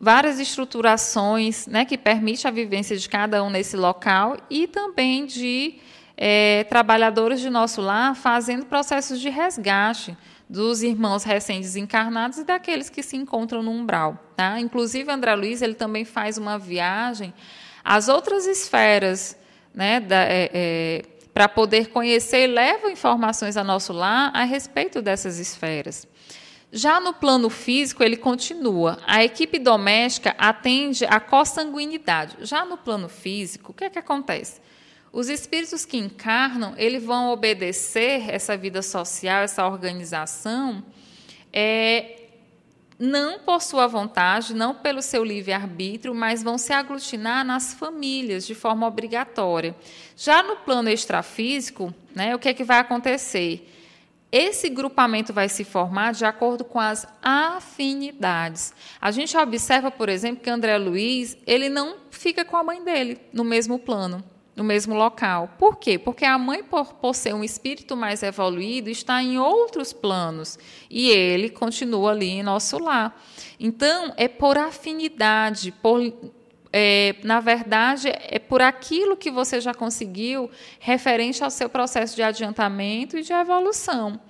várias estruturações né, que permite a vivência de cada um nesse local e também de é, trabalhadores de nosso lar fazendo processos de resgate dos irmãos recém-desencarnados e daqueles que se encontram no umbral. Tá? Inclusive, André Luiz ele também faz uma viagem às outras esferas né, é, é, para poder conhecer e leva informações a nosso lar a respeito dessas esferas. Já no plano físico, ele continua. A equipe doméstica atende à consanguinidade. Já no plano físico, o que é que acontece? Os espíritos que encarnam, eles vão obedecer essa vida social, essa organização, é, não por sua vontade, não pelo seu livre-arbítrio, mas vão se aglutinar nas famílias de forma obrigatória. Já no plano extrafísico, né, o que é que vai acontecer? Esse grupamento vai se formar de acordo com as afinidades. A gente observa, por exemplo, que André Luiz, ele não fica com a mãe dele no mesmo plano no mesmo local. Por quê? Porque a mãe, por, por ser um espírito mais evoluído, está em outros planos e ele continua ali em nosso lar. Então, é por afinidade, por é, na verdade, é por aquilo que você já conseguiu referente ao seu processo de adiantamento e de evolução.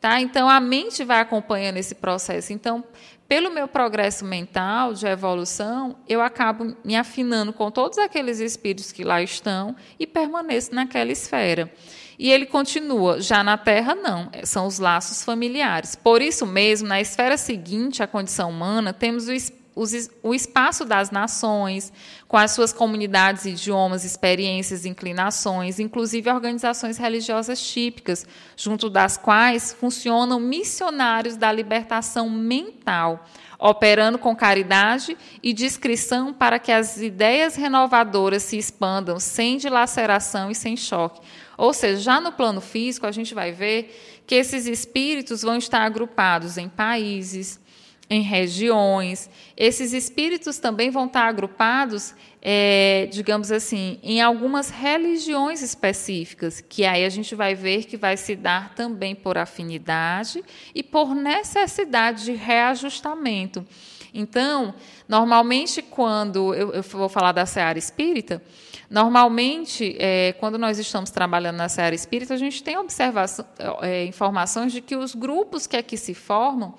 Tá? Então, a mente vai acompanhando esse processo. Então, pelo meu progresso mental de evolução, eu acabo me afinando com todos aqueles espíritos que lá estão e permaneço naquela esfera. E ele continua, já na Terra não, são os laços familiares. Por isso mesmo, na esfera seguinte à condição humana, temos o espírito o espaço das nações, com as suas comunidades, idiomas, experiências, inclinações, inclusive organizações religiosas típicas, junto das quais funcionam missionários da libertação mental, operando com caridade e discrição para que as ideias renovadoras se expandam sem dilaceração e sem choque. Ou seja, já no plano físico, a gente vai ver que esses espíritos vão estar agrupados em países, em regiões. Esses espíritos também vão estar agrupados, é, digamos assim, em algumas religiões específicas, que aí a gente vai ver que vai se dar também por afinidade e por necessidade de reajustamento. Então, normalmente, quando eu, eu vou falar da seara espírita, normalmente, é, quando nós estamos trabalhando na seara espírita, a gente tem observação, é, informações de que os grupos que aqui se formam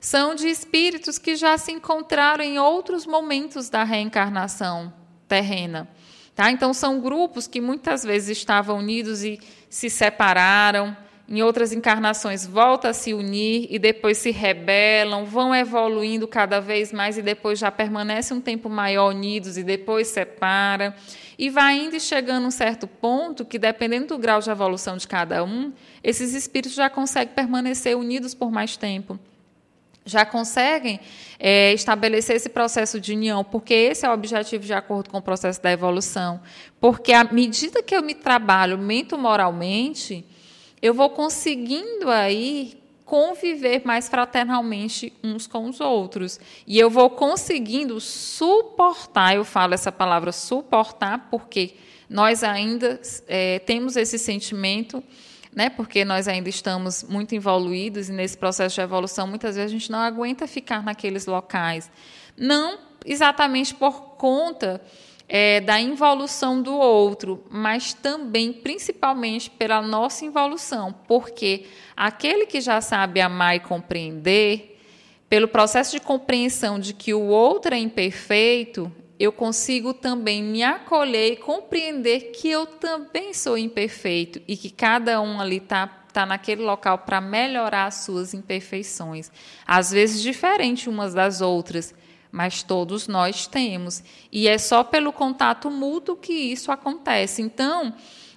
são de espíritos que já se encontraram em outros momentos da reencarnação terrena. Tá? Então, são grupos que muitas vezes estavam unidos e se separaram, em outras encarnações voltam a se unir e depois se rebelam, vão evoluindo cada vez mais e depois já permanecem um tempo maior unidos e depois separa. E vai indo e chegando a um certo ponto que, dependendo do grau de evolução de cada um, esses espíritos já conseguem permanecer unidos por mais tempo já conseguem é, estabelecer esse processo de união, porque esse é o objetivo de acordo com o processo da evolução. Porque à medida que eu me trabalho mento-moralmente, eu vou conseguindo aí conviver mais fraternalmente uns com os outros. E eu vou conseguindo suportar, eu falo essa palavra suportar, porque nós ainda é, temos esse sentimento né? Porque nós ainda estamos muito evoluídos e nesse processo de evolução muitas vezes a gente não aguenta ficar naqueles locais, não exatamente por conta é, da involução do outro, mas também, principalmente, pela nossa involução, porque aquele que já sabe amar e compreender, pelo processo de compreensão de que o outro é imperfeito, eu consigo também me acolher e compreender que eu também sou imperfeito e que cada um ali está tá naquele local para melhorar as suas imperfeições, às vezes diferente umas das outras, mas todos nós temos. E é só pelo contato mútuo que isso acontece. Então,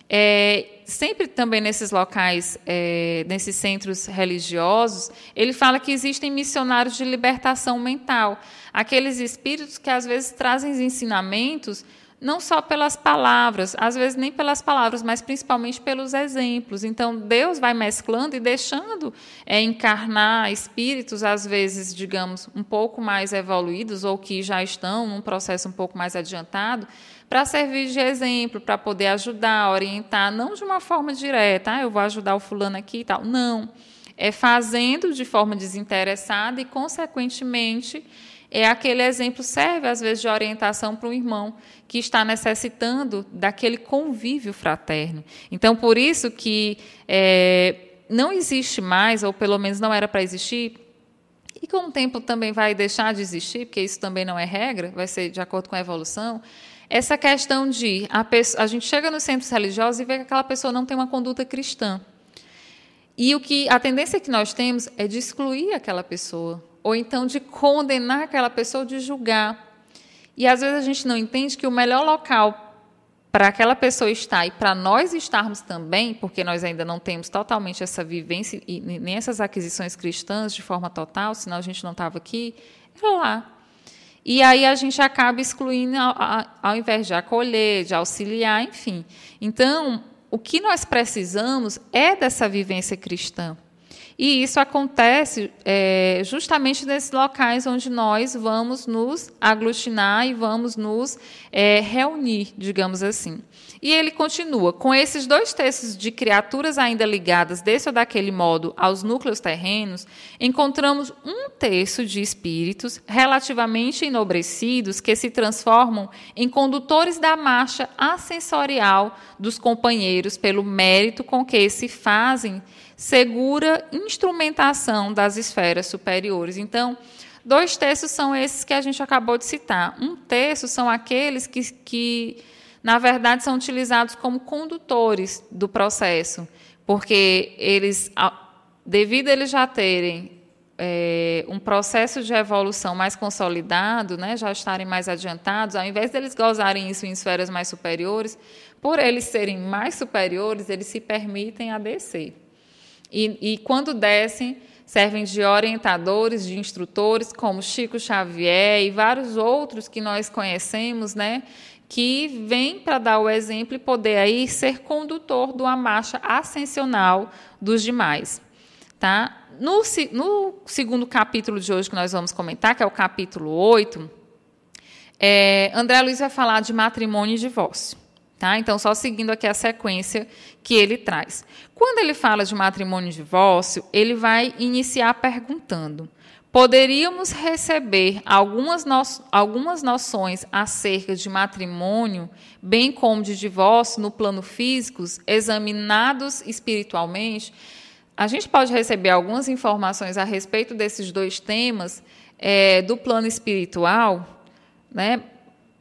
é, sempre também nesses locais, é, nesses centros religiosos, ele fala que existem missionários de libertação mental, aqueles espíritos que às vezes trazem ensinamentos não só pelas palavras, às vezes nem pelas palavras, mas principalmente pelos exemplos. Então, Deus vai mesclando e deixando é, encarnar espíritos, às vezes, digamos, um pouco mais evoluídos ou que já estão num processo um pouco mais adiantado, para servir de exemplo, para poder ajudar, orientar, não de uma forma direta, ah, eu vou ajudar o fulano aqui e tal. Não. É fazendo de forma desinteressada e, consequentemente, é aquele exemplo serve às vezes de orientação para um irmão que está necessitando daquele convívio fraterno. Então, por isso que é, não existe mais, ou pelo menos não era para existir, e com o tempo também vai deixar de existir, porque isso também não é regra, vai ser de acordo com a evolução, essa questão de a, pessoa, a gente chega nos centros religiosos e vê que aquela pessoa não tem uma conduta cristã. E o que a tendência que nós temos é de excluir aquela pessoa ou então de condenar aquela pessoa, de julgar. E às vezes a gente não entende que o melhor local para aquela pessoa estar e para nós estarmos também, porque nós ainda não temos totalmente essa vivência e nem essas aquisições cristãs de forma total, senão a gente não estava aqui, é lá. E aí a gente acaba excluindo ao, invés de acolher, de auxiliar, enfim. Então, o que nós precisamos é dessa vivência cristã. E isso acontece é, justamente nesses locais onde nós vamos nos aglutinar e vamos nos é, reunir, digamos assim. E ele continua: com esses dois textos de criaturas ainda ligadas desse ou daquele modo aos núcleos terrenos, encontramos um terço de espíritos relativamente enobrecidos que se transformam em condutores da marcha ascensorial dos companheiros pelo mérito com que se fazem segura instrumentação das esferas superiores. Então, dois terços são esses que a gente acabou de citar. Um terço são aqueles que, que na verdade, são utilizados como condutores do processo, porque eles, devido a eles já terem é, um processo de evolução mais consolidado, né, já estarem mais adiantados, ao invés deles gozarem isso em esferas mais superiores, por eles serem mais superiores, eles se permitem a descer. E, e quando descem, servem de orientadores, de instrutores, como Chico Xavier e vários outros que nós conhecemos, né? Que vem para dar o exemplo e poder aí ser condutor de uma marcha ascensional dos demais. Tá? No, no, segundo capítulo de hoje que nós vamos comentar, que é o capítulo 8, é, André Luiz vai falar de matrimônio e divórcio. Tá? Então, só seguindo aqui a sequência que ele traz. Quando ele fala de matrimônio e divórcio, ele vai iniciar perguntando: poderíamos receber algumas, no algumas noções acerca de matrimônio, bem como de divórcio no plano físico, examinados espiritualmente? A gente pode receber algumas informações a respeito desses dois temas é, do plano espiritual, né,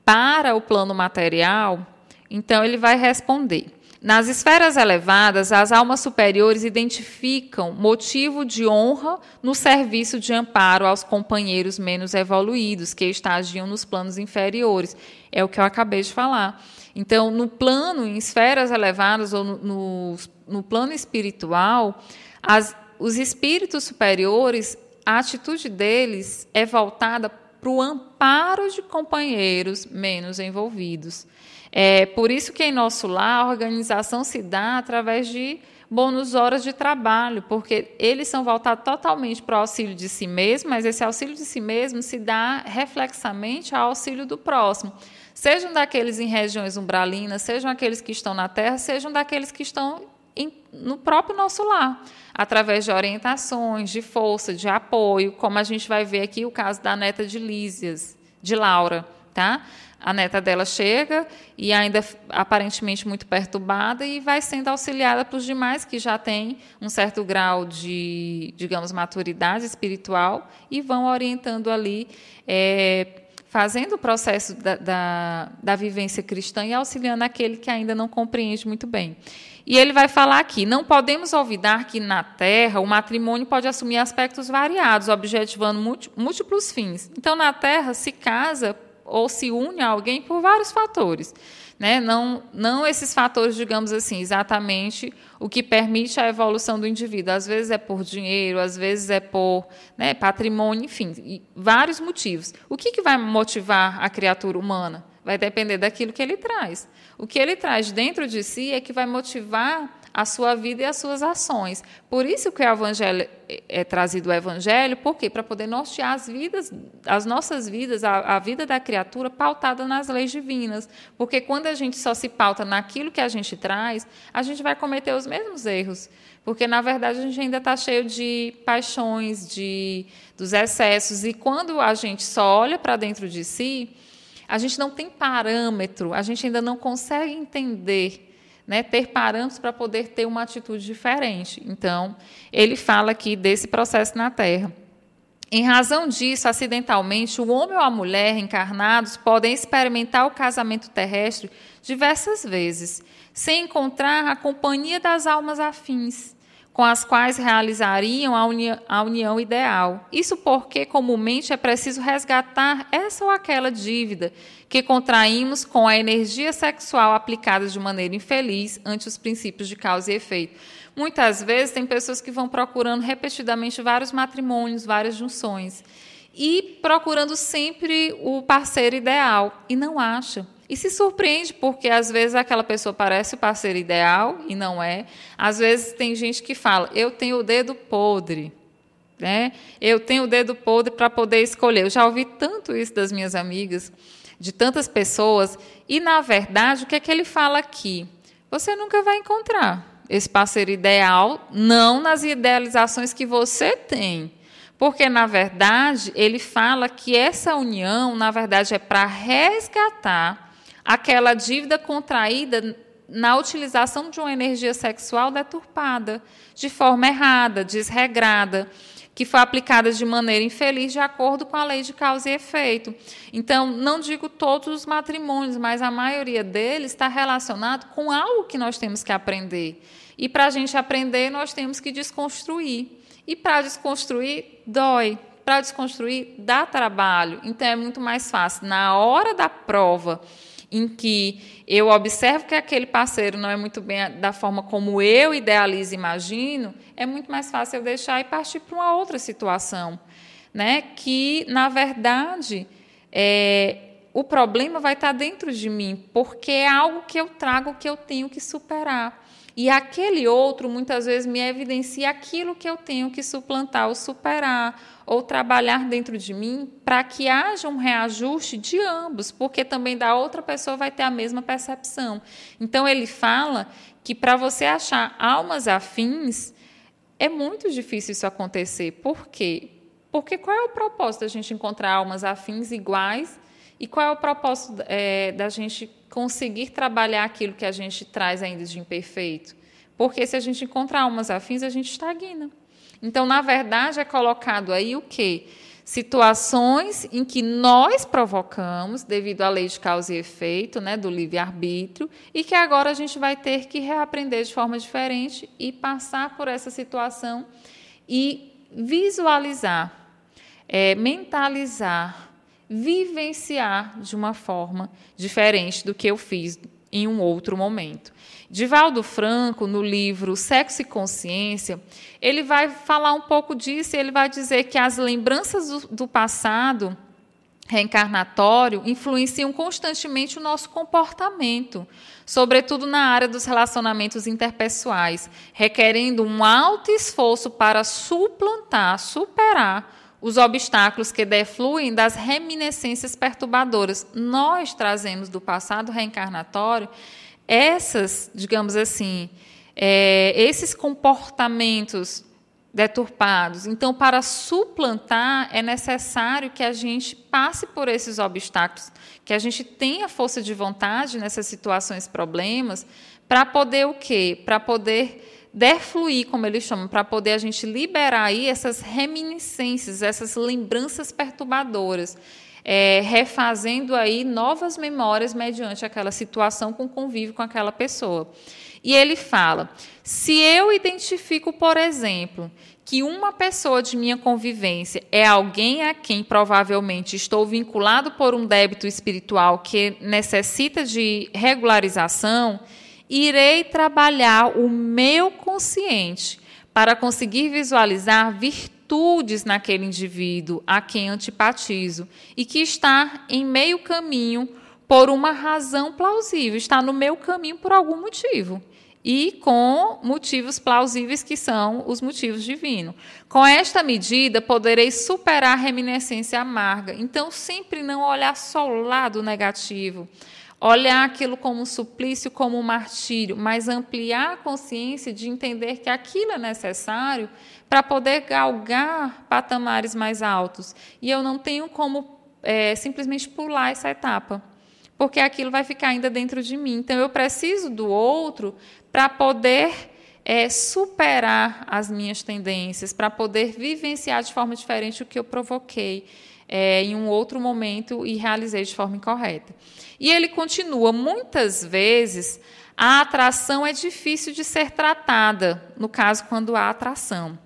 para o plano material então ele vai responder. Nas esferas elevadas, as almas superiores identificam motivo de honra no serviço de amparo aos companheiros menos evoluídos, que estagiam nos planos inferiores. É o que eu acabei de falar. Então, no plano, em esferas elevadas ou no, no, no plano espiritual, as, os espíritos superiores, a atitude deles é voltada para o amparo de companheiros menos envolvidos. É por isso que em nosso lar a organização se dá através de bônus horas de trabalho, porque eles são voltados totalmente para o auxílio de si mesmo, mas esse auxílio de si mesmo se dá reflexamente ao auxílio do próximo. Sejam daqueles em regiões umbralinas, sejam aqueles que estão na terra, sejam daqueles que estão em, no próprio nosso lar, através de orientações, de força, de apoio, como a gente vai ver aqui o caso da neta de Lísias, de Laura, tá? A neta dela chega e ainda aparentemente muito perturbada e vai sendo auxiliada pelos demais que já têm um certo grau de, digamos, maturidade espiritual e vão orientando ali, é, fazendo o processo da, da, da, vivência cristã e auxiliando aquele que ainda não compreende muito bem. E ele vai falar aqui: não podemos olvidar que na Terra o matrimônio pode assumir aspectos variados, objetivando múltiplos fins. Então, na Terra, se casa ou se une a alguém por vários fatores. Né? Não, não esses fatores, digamos assim, exatamente o que permite a evolução do indivíduo. Às vezes é por dinheiro, às vezes é por né, patrimônio, enfim, vários motivos. O que, que vai motivar a criatura humana? Vai depender daquilo que ele traz. O que ele traz dentro de si é que vai motivar a sua vida e as suas ações. Por isso que o evangelho é, é trazido o evangelho, por quê? Para poder nortear as vidas, as nossas vidas, a, a, vida da criatura pautada nas leis divinas. Porque quando a gente só se pauta naquilo que a gente traz, a gente vai cometer os mesmos erros. Porque na verdade a gente ainda está cheio de paixões, de dos excessos e quando a gente só olha para dentro de si, a gente não tem parâmetro, a gente ainda não consegue entender né, ter parâmetros para poder ter uma atitude diferente. Então, ele fala aqui desse processo na Terra. Em razão disso, acidentalmente, o homem ou a mulher encarnados podem experimentar o casamento terrestre diversas vezes, sem encontrar a companhia das almas afins com as quais realizariam a, uni a união ideal. Isso porque, comumente, é preciso resgatar essa ou aquela dívida que contraímos com a energia sexual aplicada de maneira infeliz ante os princípios de causa e efeito. Muitas vezes, tem pessoas que vão procurando repetidamente vários matrimônios, várias junções, e procurando sempre o parceiro ideal, e não acham. E se surpreende, porque às vezes aquela pessoa parece o parceiro ideal e não é. Às vezes tem gente que fala, eu tenho o dedo podre. Né? Eu tenho o dedo podre para poder escolher. Eu já ouvi tanto isso das minhas amigas, de tantas pessoas, e na verdade, o que é que ele fala aqui? Você nunca vai encontrar esse parceiro ideal, não nas idealizações que você tem. Porque, na verdade, ele fala que essa união, na verdade, é para resgatar aquela dívida contraída na utilização de uma energia sexual deturpada, de forma errada, desregrada, que foi aplicada de maneira infeliz de acordo com a lei de causa e efeito. Então, não digo todos os matrimônios, mas a maioria deles está relacionado com algo que nós temos que aprender. E para a gente aprender, nós temos que desconstruir. E para desconstruir, dói. Para desconstruir, dá trabalho. Então, é muito mais fácil, na hora da prova, em que eu observo que aquele parceiro não é muito bem da forma como eu idealizo e imagino, é muito mais fácil eu deixar e partir para uma outra situação. Né? Que, na verdade, é, o problema vai estar dentro de mim, porque é algo que eu trago que eu tenho que superar. E aquele outro, muitas vezes, me evidencia aquilo que eu tenho que suplantar ou superar, ou trabalhar dentro de mim, para que haja um reajuste de ambos, porque também da outra pessoa vai ter a mesma percepção. Então, ele fala que para você achar almas afins, é muito difícil isso acontecer. Por quê? Porque qual é o propósito da gente encontrar almas afins iguais e qual é o propósito é, da gente conseguir trabalhar aquilo que a gente traz ainda de imperfeito. Porque se a gente encontrar almas afins, a gente estagna. Então, na verdade, é colocado aí o quê? Situações em que nós provocamos, devido à lei de causa e efeito, né, do livre-arbítrio, e que agora a gente vai ter que reaprender de forma diferente e passar por essa situação e visualizar, é, mentalizar vivenciar de uma forma diferente do que eu fiz em um outro momento. Divaldo Franco, no livro Sexo e Consciência, ele vai falar um pouco disso, ele vai dizer que as lembranças do, do passado reencarnatório influenciam constantemente o nosso comportamento, sobretudo na área dos relacionamentos interpessoais, requerendo um alto esforço para suplantar, superar os obstáculos que defluem das reminiscências perturbadoras. Nós trazemos do passado reencarnatório essas, digamos assim, é, esses comportamentos deturpados. Então, para suplantar, é necessário que a gente passe por esses obstáculos, que a gente tenha força de vontade nessas situações, problemas, para poder o quê? Para poder defluir, como eles chamam, para poder a gente liberar aí essas reminiscências, essas lembranças perturbadoras. é, refazendo aí novas memórias mediante aquela situação com convívio com aquela pessoa. E ele fala: se eu identifico, por exemplo, que uma pessoa de minha convivência é alguém a quem provavelmente estou vinculado por um débito espiritual que necessita de regularização, irei trabalhar o meu consciente para conseguir visualizar virtudes naquele indivíduo a quem antipatizo e que está em meio caminho por uma razão plausível, está no meu caminho por algum motivo e com motivos plausíveis que são os motivos divinos. Com esta medida, poderei superar a reminiscência amarga. Então, sempre não olhar só o lado negativo, olhar aquilo como um suplício, como um martírio, mas ampliar a consciência de entender que aquilo é necessário para poder galgar patamares mais altos. E eu não tenho como é, simplesmente pular essa etapa porque aquilo vai ficar ainda dentro de mim. Então, eu preciso do outro para poder é, superar as minhas tendências, para poder vivenciar de forma diferente o que eu provoquei é, em um outro momento e realizei de forma incorreta. E ele continua: muitas vezes a atração é difícil de ser tratada, no caso, quando há atração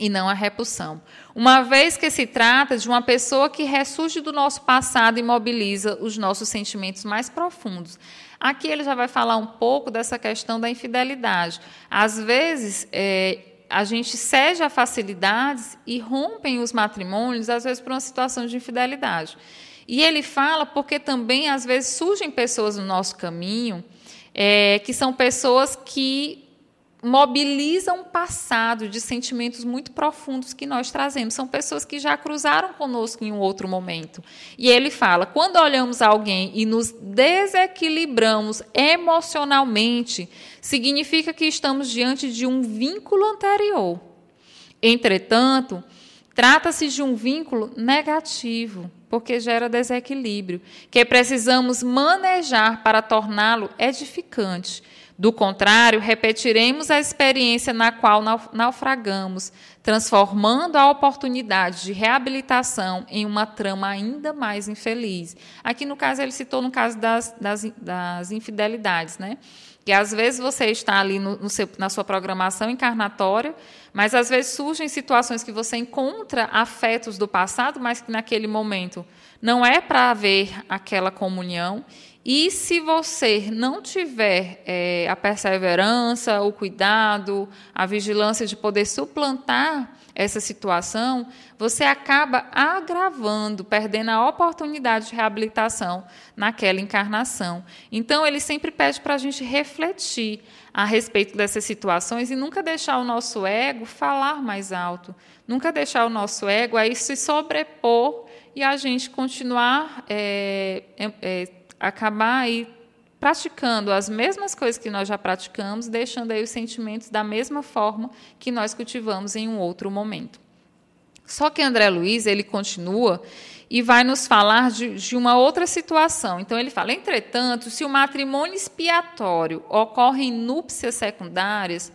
e não a repulsão. Uma vez que se trata de uma pessoa que ressurge do nosso passado e mobiliza os nossos sentimentos mais profundos. Aqui ele já vai falar um pouco dessa questão da infidelidade. Às vezes, é, a gente cede a facilidades e rompem os matrimônios, às vezes por uma situação de infidelidade. E ele fala porque também, às vezes, surgem pessoas no nosso caminho é, que são pessoas que mobiliza um passado de sentimentos muito profundos que nós trazemos. São pessoas que já cruzaram conosco em um outro momento. E ele fala: quando olhamos alguém e nos desequilibramos emocionalmente, significa que estamos diante de um vínculo anterior. Entretanto, trata-se de um vínculo negativo, porque gera desequilíbrio, que precisamos manejar para torná-lo edificante do contrário, repetiremos a experiência na qual naufragamos, transformando a oportunidade de reabilitação em uma trama ainda mais infeliz. Aqui, no caso, ele citou no caso das, das, das infidelidades, né? Que às vezes você está ali no, no seu, na sua programação encarnatória, mas às vezes surgem situações que você encontra afetos do passado, mas que naquele momento não é para haver aquela comunhão. E se você não tiver é, a perseverança, o cuidado, a vigilância de poder suplantar essa situação, você acaba agravando, perdendo a oportunidade de reabilitação naquela encarnação. Então, ele sempre pede para a gente refletir a respeito dessas situações e nunca deixar o nosso ego falar mais alto, nunca deixar o nosso ego aí se sobrepor e a gente continuar é, é, acabar aí praticando as mesmas coisas que nós já praticamos, deixando aí os sentimentos da mesma forma que nós cultivamos em um outro momento. Só que André Luiz, ele continua e vai nos falar de, de, uma outra situação. Então, ele fala: entretanto, se o matrimônio expiatório ocorre em núpcias secundárias,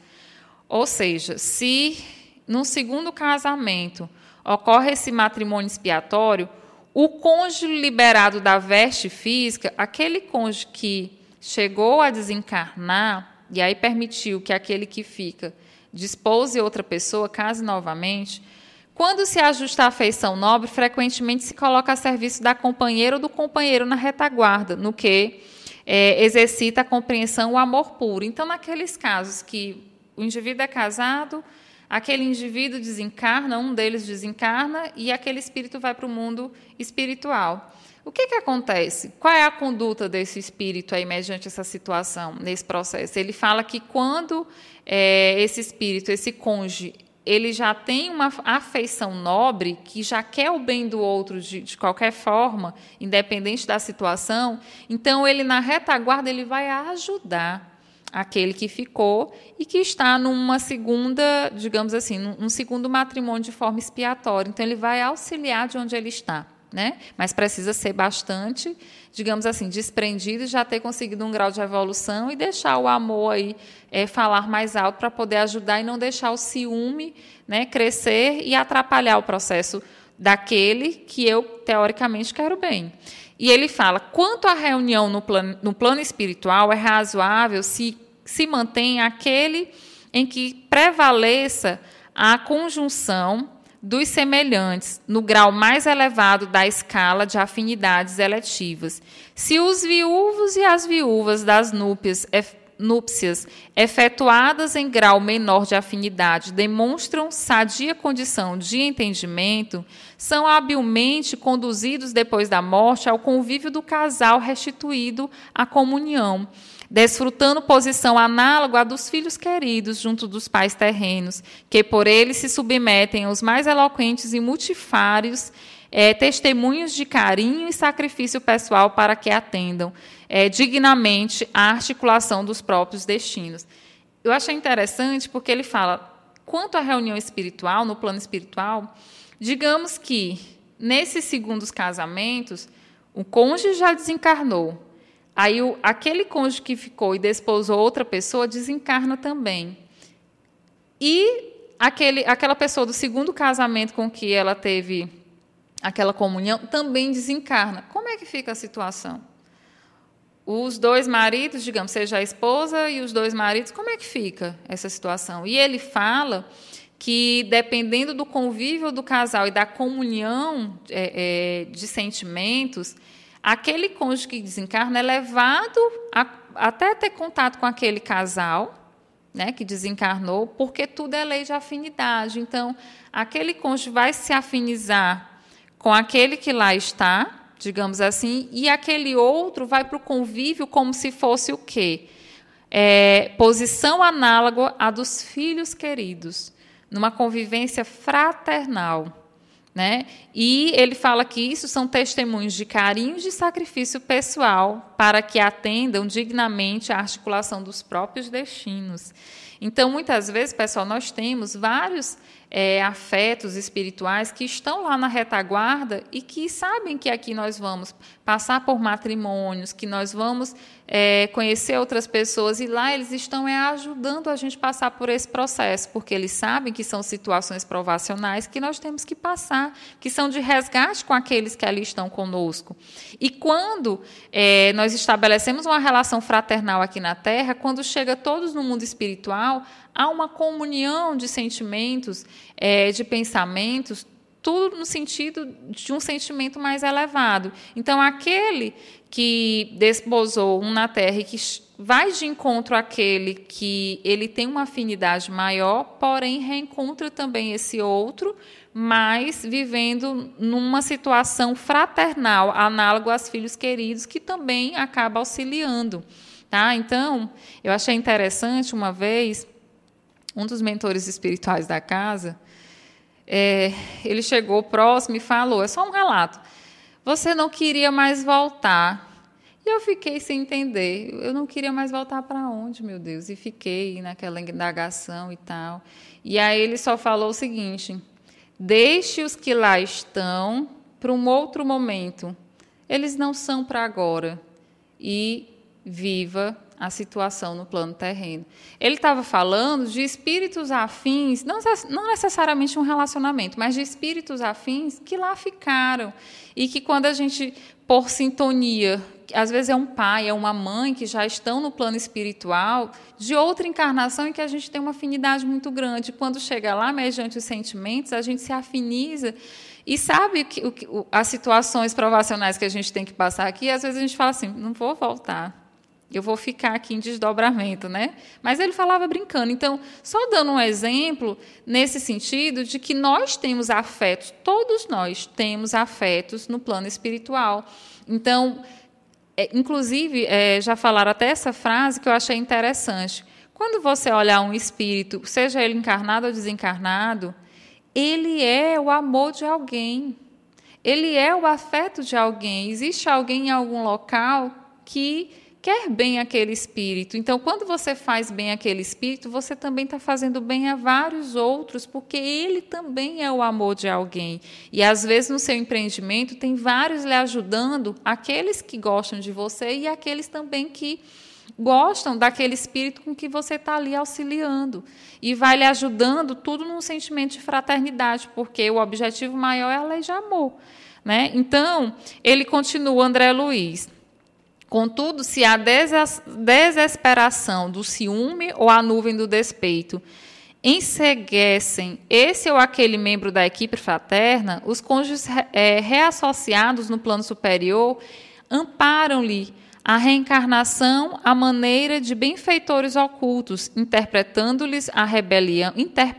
ou seja, se no segundo casamento ocorre esse matrimônio expiatório, o cônjuge liberado da veste física, aquele cônjuge que chegou a desencarnar e aí permitiu que aquele que fica dispose outra pessoa, case novamente, quando se ajusta a afeição nobre, frequentemente se coloca a serviço da companheira ou do companheiro na retaguarda, no que é, exercita a compreensão, o amor puro. Então, naqueles casos que o indivíduo é casado, aquele indivíduo desencarna, um deles desencarna e aquele espírito vai para o mundo espiritual. O que, que acontece? Qual é a conduta desse espírito aí mediante essa situação, nesse processo? Ele fala que quando é, esse espírito, esse cônjuge, ele já tem uma afeição nobre, que já quer o bem do outro de, de, qualquer forma, independente da situação, então ele na retaguarda ele vai ajudar aquele que ficou e que está numa segunda, digamos assim, num segundo matrimônio de forma expiatória. Então, ele vai auxiliar de onde ele está. Né? Mas precisa ser bastante, digamos assim, desprendido e já ter conseguido um grau de evolução e deixar o amor aí é, falar mais alto para poder ajudar e não deixar o ciúme né, crescer e atrapalhar o processo daquele que eu teoricamente quero bem. E ele fala: quanto à reunião no no plano espiritual, é razoável se se mantém aquele em que prevaleça a conjunção dos semelhantes no grau mais elevado da escala de afinidades eletivas. Se os viúvos e as viúvas das núpcias, núpcias efetuadas em grau menor de afinidade demonstram sadia condição de entendimento, são habilmente conduzidos depois da morte ao convívio do casal restituído à comunhão desfrutando posição análoga à dos filhos queridos junto dos pais terrenos, que por eles se submetem aos mais eloquentes e multifários é, testemunhos de carinho e sacrifício pessoal para que atendam é, dignamente à articulação dos próprios destinos. Eu achei interessante porque ele fala, quanto à reunião espiritual, no plano espiritual, digamos que nesses segundos casamentos, o cônjuge já desencarnou, Aí o, aquele cônjuge que ficou e desposou outra pessoa desencarna também. E aquele, aquela pessoa do segundo casamento com que ela teve aquela comunhão também desencarna. Como é que fica a situação? Os dois maridos, digamos, seja a esposa e os dois maridos, como é que fica essa situação? E ele fala que, dependendo do convívio do casal e da comunhão é, é, de sentimentos, aquele cônjuge que desencarna é levado a, até ter contato com aquele casal, né, que desencarnou, porque tudo é lei de afinidade. Então, aquele cônjuge vai se afinizar com aquele que lá está, digamos assim, e aquele outro vai para o convívio como se fosse o quê? É, posição análoga à dos filhos queridos, numa convivência fraternal. Né? E ele fala que isso são testemunhos de carinho e de sacrifício pessoal para que atendam dignamente à articulação dos próprios destinos. Então, muitas vezes, pessoal, nós temos vários é, afetos espirituais que estão lá na retaguarda e que sabem que aqui nós vamos passar por matrimônios, que nós vamos é, conhecer outras pessoas e lá eles estão é, ajudando a gente passar por esse processo, porque eles sabem que são situações provacionais que nós temos que passar, que são de resgate com aqueles que ali estão conosco. E quando é, nós estabelecemos uma relação fraternal aqui na Terra, quando chega todos no mundo espiritual, há uma comunhão de sentimentos, é, de pensamentos, tudo no sentido de um sentimento mais elevado. Então, aquele que desposou um na terra e que vai de encontro àquele que ele tem uma afinidade maior, porém reencontra também esse outro, mas vivendo numa situação fraternal, análogo aos filhos queridos, que também acaba auxiliando. Tá? Então, eu achei interessante uma vez um dos mentores espirituais da casa, é, ele chegou próximo e falou: é só um relato. Você não queria mais voltar. E eu fiquei sem entender. Eu não queria mais voltar para onde, meu Deus? E fiquei naquela indagação e tal. E aí ele só falou o seguinte: deixe os que lá estão para um outro momento. Eles não são para agora. E viva a situação no plano terreno. Ele estava falando de espíritos afins, não, não necessariamente um relacionamento, mas de espíritos afins que lá ficaram. E que quando a gente, por sintonia, às vezes é um pai, é uma mãe que já estão no plano espiritual, de outra encarnação em que a gente tem uma afinidade muito grande. Quando chega lá, mediante os sentimentos, a gente se afiniza. E sabe que, o, as situações provacionais que a gente tem que passar aqui, às vezes a gente fala assim: não vou voltar eu vou ficar aqui em desdobramento, né? Mas ele falava brincando. Então, só dando um exemplo nesse sentido de que nós temos afetos, todos nós temos afetos no plano espiritual. Então, é, inclusive, é, já falaram até essa frase que eu achei interessante. Quando você olhar um espírito, seja ele encarnado ou desencarnado, ele é o amor de alguém. Ele é o afeto de alguém. Existe alguém em algum local que quer bem aquele espírito. Então, quando você faz bem aquele espírito, você também está fazendo bem a vários outros, porque ele também é o amor de alguém. E às vezes no seu empreendimento tem vários lhe ajudando, aqueles que gostam de você e aqueles também que gostam daquele espírito com que você está ali auxiliando e vai lhe ajudando tudo num sentimento de fraternidade, porque o objetivo maior é a lei de amor. Né? Então, ele continua, André Luiz. Contudo, se a desesperação do ciúme ou a nuvem do despeito enseguessem esse ou aquele membro da equipe fraterna, os cônjuges é, reassociados no plano superior amparam-lhe a reencarnação à maneira de benfeitores ocultos, interpretando-lhes a rebelião, inter,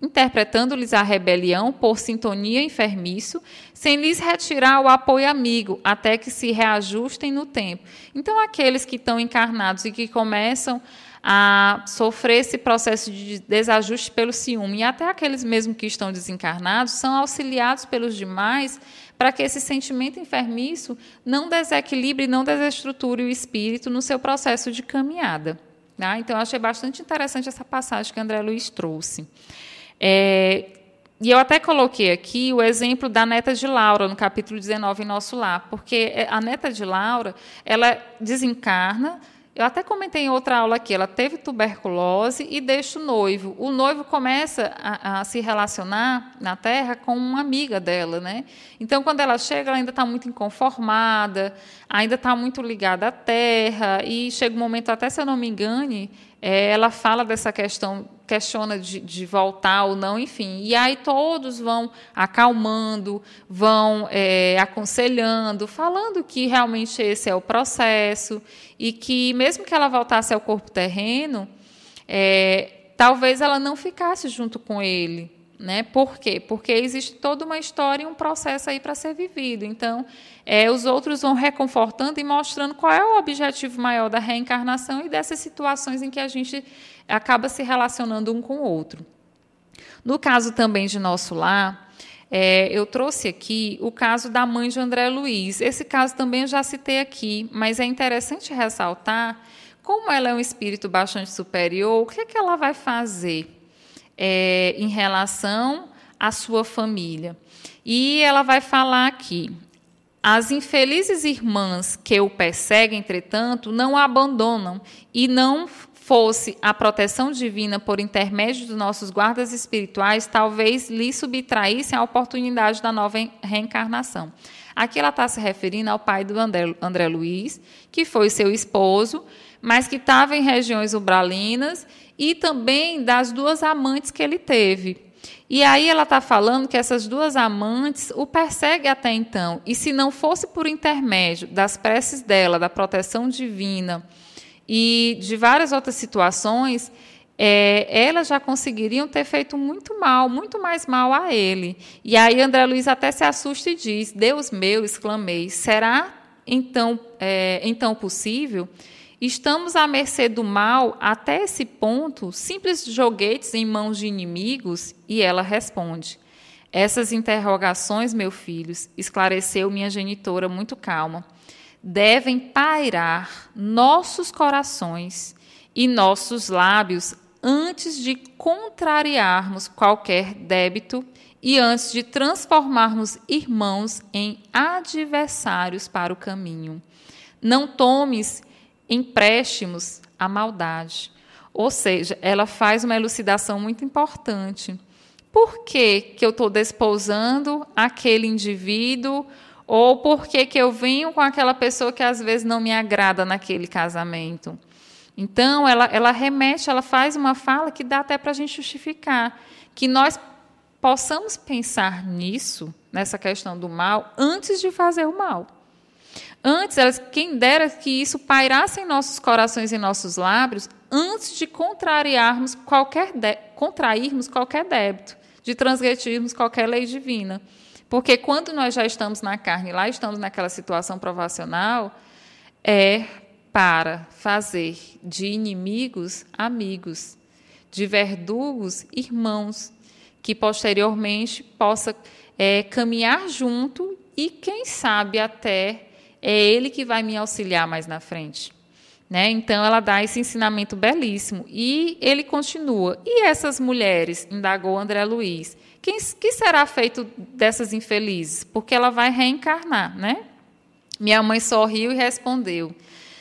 interpretando-lhes a rebelião por sintonia enfermiço, sem lhes retirar o apoio amigo, até que se reajustem no tempo. Então, aqueles que estão encarnados e que começam a sofrer esse processo de desajuste pelo ciúme, e até aqueles mesmo que estão desencarnados, são auxiliados pelos demais para que esse sentimento enfermiço não desequilibre, não desestruture o espírito no seu processo de caminhada. Tá? Então, eu achei bastante interessante essa passagem que André Luiz trouxe. É, e eu até coloquei aqui o exemplo da neta de Laura, no capítulo 19, em Nosso Lar, porque a neta de Laura, ela desencarna, eu até comentei em outra aula aqui, ela teve tuberculose e deixa o noivo. O noivo começa a, a se relacionar na Terra com uma amiga dela, né? Então, quando ela chega, ela ainda está muito inconformada, ainda está muito ligada à Terra, e chega um momento, até se eu não me engane, é, ela fala dessa questão, questiona de, de, voltar ou não, enfim. E aí todos vão acalmando, vão é, aconselhando, falando que realmente esse é o processo e que, mesmo que ela voltasse ao corpo terreno, é, talvez ela não ficasse junto com ele. Né? Por quê? Porque existe toda uma história e um processo aí para ser vivido. Então, é, os outros vão reconfortando e mostrando qual é o objetivo maior da reencarnação e dessas situações em que a gente acaba se relacionando um com o outro. No caso também de nosso lar, é, eu trouxe aqui o caso da mãe de André Luiz. Esse caso também eu já citei aqui, mas é interessante ressaltar como ela é um espírito bastante superior, o que, é que ela vai fazer? é, em relação à sua família. E ela vai falar aqui: as infelizes irmãs que o perseguem, entretanto, não a abandonam e não fosse a proteção divina por intermédio dos nossos guardas espirituais, talvez lhe subtraíssem a oportunidade da nova reencarnação. Aqui ela está se referindo ao pai do André, André Luiz, que foi seu esposo, mas que estava em regiões umbralinas e também das duas amantes que ele teve. E aí ela está falando que essas duas amantes o perseguem até então. E se não fosse por intermédio das preces dela, da proteção divina e de várias outras situações, é, elas já conseguiriam ter feito muito mal, muito mais mal a ele. E aí André Luiz até se assusta e diz: Deus meu, exclamei, será então, é, então possível? Estamos à mercê do mal até esse ponto, simples joguetes em mãos de inimigos? E ela responde: Essas interrogações, meus filhos, esclareceu minha genitora muito calma, devem pairar nossos corações e nossos lábios antes de contrariarmos qualquer débito e antes de transformarmos irmãos em adversários para o caminho. Não tomes empréstimos à maldade. Ou seja, ela faz uma elucidação muito importante. Por que, que eu estou desposando aquele indivíduo? Ou por que, que eu venho com aquela pessoa que às vezes não me agrada naquele casamento? Então, ela, ela remete, ela faz uma fala que dá até para a gente justificar. Que nós possamos pensar nisso, nessa questão do mal, antes de fazer o mal. Antes, elas, quem dera que isso pairasse em nossos corações e nossos lábios antes de contrariarmos qualquer de, contrairmos qualquer débito, de transgredirmos qualquer lei divina. Porque quando nós já estamos na carne, lá estamos naquela situação provacional, é para fazer de inimigos amigos, de verdugos irmãos, que posteriormente possa é, caminhar junto e, quem sabe, até é ele que vai me auxiliar mais na frente. Né? Então, ela dá esse ensinamento belíssimo. E ele continua. E essas mulheres? Indagou André Luiz. Quem, que será feito dessas infelizes? Porque ela vai reencarnar. Né? Minha mãe sorriu e respondeu: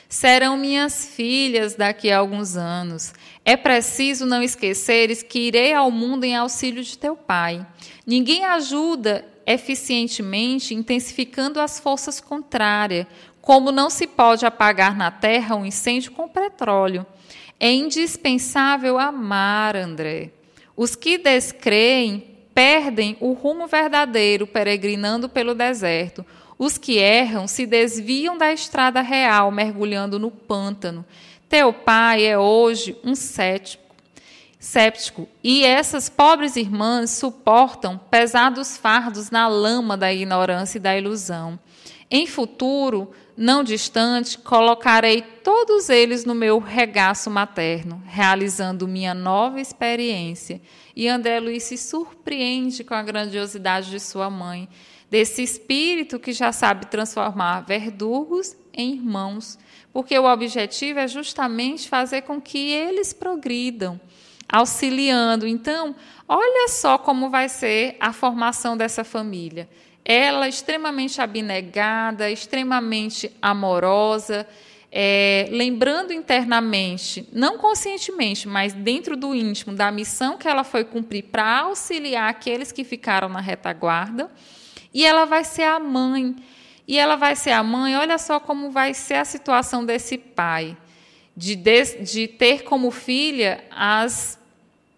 serão minhas filhas daqui a alguns anos. É preciso não esqueceres que irei ao mundo em auxílio de teu pai. Ninguém ajuda eficientemente intensificando as forças contrárias, como não se pode apagar na terra um incêndio com petróleo. É indispensável amar, André. Os que descreem perdem o rumo verdadeiro, peregrinando pelo deserto. Os que erram se desviam da estrada real, mergulhando no pântano. Teu pai é hoje um cético, séptico, e essas pobres irmãs suportam pesados fardos na lama da ignorância e da ilusão. Em futuro, não distante, colocarei todos eles no meu regaço materno, realizando minha nova experiência. E André Luiz se surpreende com a grandiosidade de sua mãe, desse espírito que já sabe transformar verdugos em irmãos, porque o objetivo é justamente fazer com que eles progridam, auxiliando. Então, olha só como vai ser a formação dessa família ela extremamente abnegada, extremamente amorosa, é, lembrando internamente, não conscientemente, mas dentro do íntimo, da missão que ela foi cumprir para auxiliar aqueles que ficaram na retaguarda. E ela vai ser a mãe. E ela vai ser a mãe, olha só como vai ser a situação desse pai, de, de, de ter como filha as,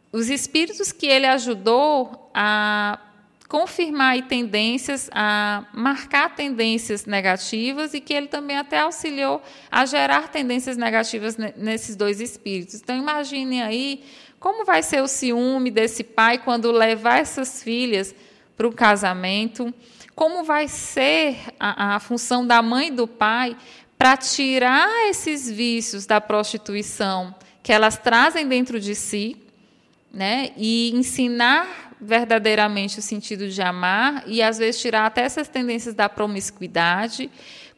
os espíritos que ele ajudou a confirmar tendências, a marcar tendências negativas e que ele também até auxiliou a gerar tendências negativas nesses dois espíritos. Então imagine aí como vai ser o ciúme desse pai quando levar essas filhas para o casamento, como vai ser a, a função da mãe e do pai para tirar esses vícios da prostituição que elas trazem dentro de si, né, e ensinar verdadeiramente o sentido de amar e às vezes tirar até essas tendências da promiscuidade.